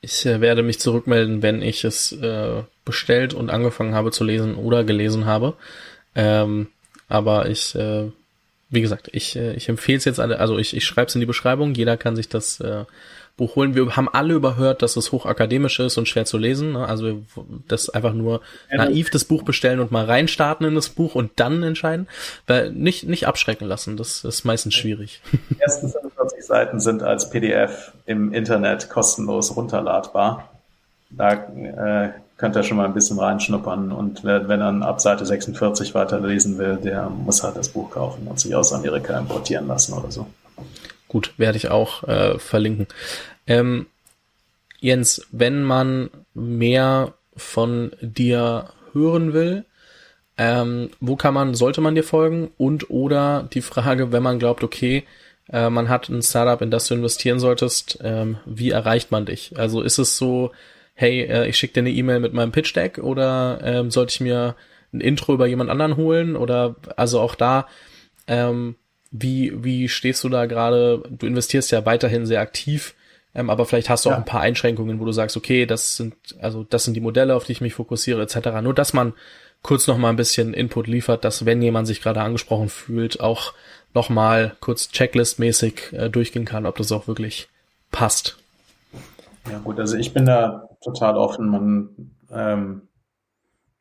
Ich äh, werde mich zurückmelden, wenn ich es äh, bestellt und angefangen habe zu lesen oder gelesen habe. Ähm, aber ich äh, wie gesagt, ich, äh, ich empfehle es jetzt alle, also ich, ich schreibe es in die Beschreibung, jeder kann sich das äh, Buch holen. Wir haben alle überhört, dass es hochakademisch ist und schwer zu lesen. Ne? Also das einfach nur naiv das Buch bestellen und mal reinstarten in das Buch und dann entscheiden. Weil nicht, nicht abschrecken lassen, das ist meistens schwierig. Die ersten 45 Seiten sind als PDF im Internet kostenlos runterladbar. Da äh, könnt ihr schon mal ein bisschen reinschnuppern. Und wer, wenn er ab Seite 46 weiterlesen will, der muss halt das Buch kaufen und sich aus Amerika importieren lassen oder so. Gut, werde ich auch äh, verlinken. Ähm, Jens, wenn man mehr von dir hören will, ähm, wo kann man, sollte man dir folgen? Und oder die Frage, wenn man glaubt, okay, äh, man hat ein Startup, in das du investieren solltest, ähm, wie erreicht man dich? Also ist es so, hey, äh, ich schicke dir eine E-Mail mit meinem Pitch Deck oder ähm, sollte ich mir ein Intro über jemand anderen holen oder also auch da, ähm, wie, wie stehst du da gerade? Du investierst ja weiterhin sehr aktiv, ähm, aber vielleicht hast du auch ein paar Einschränkungen, wo du sagst, okay, das sind, also das sind die Modelle, auf die ich mich fokussiere, etc. Nur, dass man kurz noch mal ein bisschen Input liefert, dass wenn jemand sich gerade angesprochen fühlt, auch noch mal kurz Checklist-mäßig äh, durchgehen kann, ob das auch wirklich passt. Ja gut, also ich bin da total offen. Man, ähm,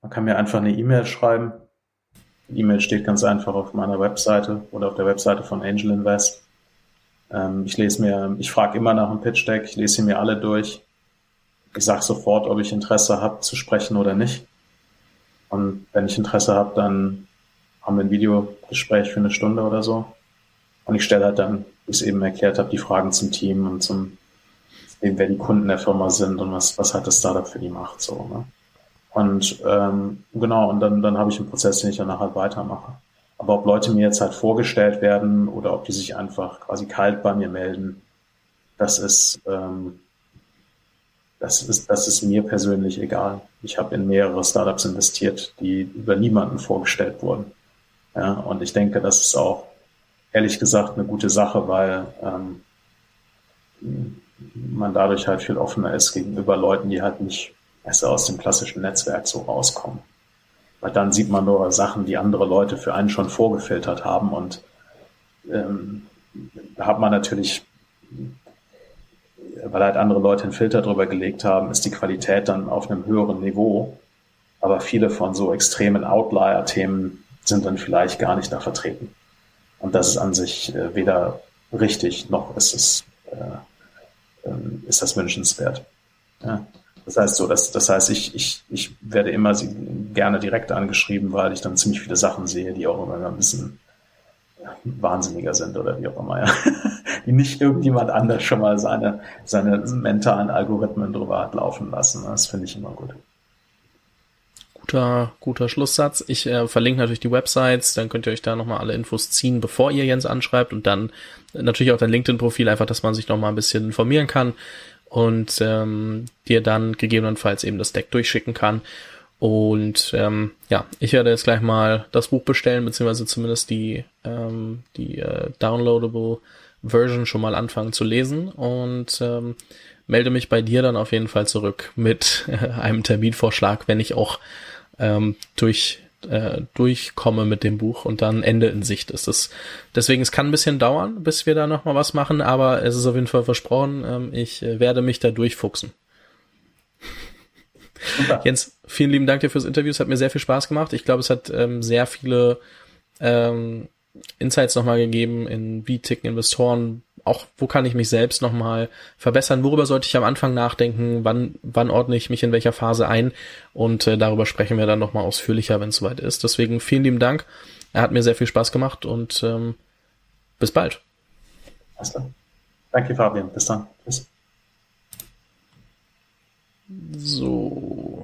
Man kann mir einfach eine E-Mail schreiben. Die E-Mail steht ganz einfach auf meiner Webseite oder auf der Webseite von Angel Invest. Ähm, ich lese mir, ich frage immer nach einem Pitch Deck, ich lese sie mir alle durch. Ich sage sofort, ob ich Interesse habe zu sprechen oder nicht. Und wenn ich Interesse habe, dann haben wir ein Videogespräch für eine Stunde oder so. Und ich stelle halt dann, wie ich es eben erklärt habe, die Fragen zum Team und zum, eben wer die Kunden der Firma sind und was, was halt das Startup für die macht. So, ne? Und ähm, genau, und dann, dann habe ich einen Prozess, den ich danach halt weitermache. Aber ob Leute mir jetzt halt vorgestellt werden oder ob die sich einfach quasi kalt bei mir melden, das ist, ähm, das ist, das ist mir persönlich egal. Ich habe in mehrere Startups investiert, die über niemanden vorgestellt wurden. Ja, und ich denke, das ist auch ehrlich gesagt eine gute Sache, weil ähm, man dadurch halt viel offener ist gegenüber Leuten, die halt nicht besser aus dem klassischen Netzwerk so rauskommen. Weil dann sieht man nur Sachen, die andere Leute für einen schon vorgefiltert haben und ähm, hat man natürlich, weil halt andere Leute einen Filter drüber gelegt haben, ist die Qualität dann auf einem höheren Niveau. Aber viele von so extremen Outlier-Themen sind dann vielleicht gar nicht da vertreten. Und das ist an sich äh, weder richtig noch ist es, äh, äh, ist das wünschenswert. Ja. Das heißt so, dass, das heißt, ich, ich, ich werde immer gerne direkt angeschrieben, weil ich dann ziemlich viele Sachen sehe, die auch immer ein bisschen wahnsinniger sind oder wie auch immer, ja. die nicht irgendjemand anders schon mal seine, seine mentalen Algorithmen drüber hat laufen lassen. Das finde ich immer gut. Guter, guter Schlusssatz. Ich äh, verlinke natürlich die Websites, dann könnt ihr euch da nochmal alle Infos ziehen, bevor ihr Jens anschreibt und dann natürlich auch dein LinkedIn-Profil, einfach, dass man sich nochmal ein bisschen informieren kann und ähm, dir dann gegebenenfalls eben das Deck durchschicken kann. Und ähm, ja, ich werde jetzt gleich mal das Buch bestellen, beziehungsweise zumindest die, ähm, die äh, downloadable Version schon mal anfangen zu lesen und ähm, melde mich bei dir dann auf jeden Fall zurück mit äh, einem Terminvorschlag, wenn ich auch ähm, durch äh, durchkomme mit dem Buch und dann Ende in Sicht ist. Das, deswegen, es kann ein bisschen dauern, bis wir da nochmal was machen, aber es ist auf jeden Fall versprochen, ähm, ich äh, werde mich da durchfuchsen. Super. Jens, vielen lieben Dank dir fürs Interview. Es hat mir sehr viel Spaß gemacht. Ich glaube, es hat ähm, sehr viele ähm, Insights nochmal gegeben in wie ticken Investoren, auch wo kann ich mich selbst nochmal verbessern, worüber sollte ich am Anfang nachdenken, wann, wann ordne ich mich in welcher Phase ein und äh, darüber sprechen wir dann nochmal ausführlicher, wenn es soweit ist. Deswegen vielen lieben Dank. Er hat mir sehr viel Spaß gemacht und ähm, bis bald. Alles klar. Danke, Fabian. Bis dann. Tschüss. So.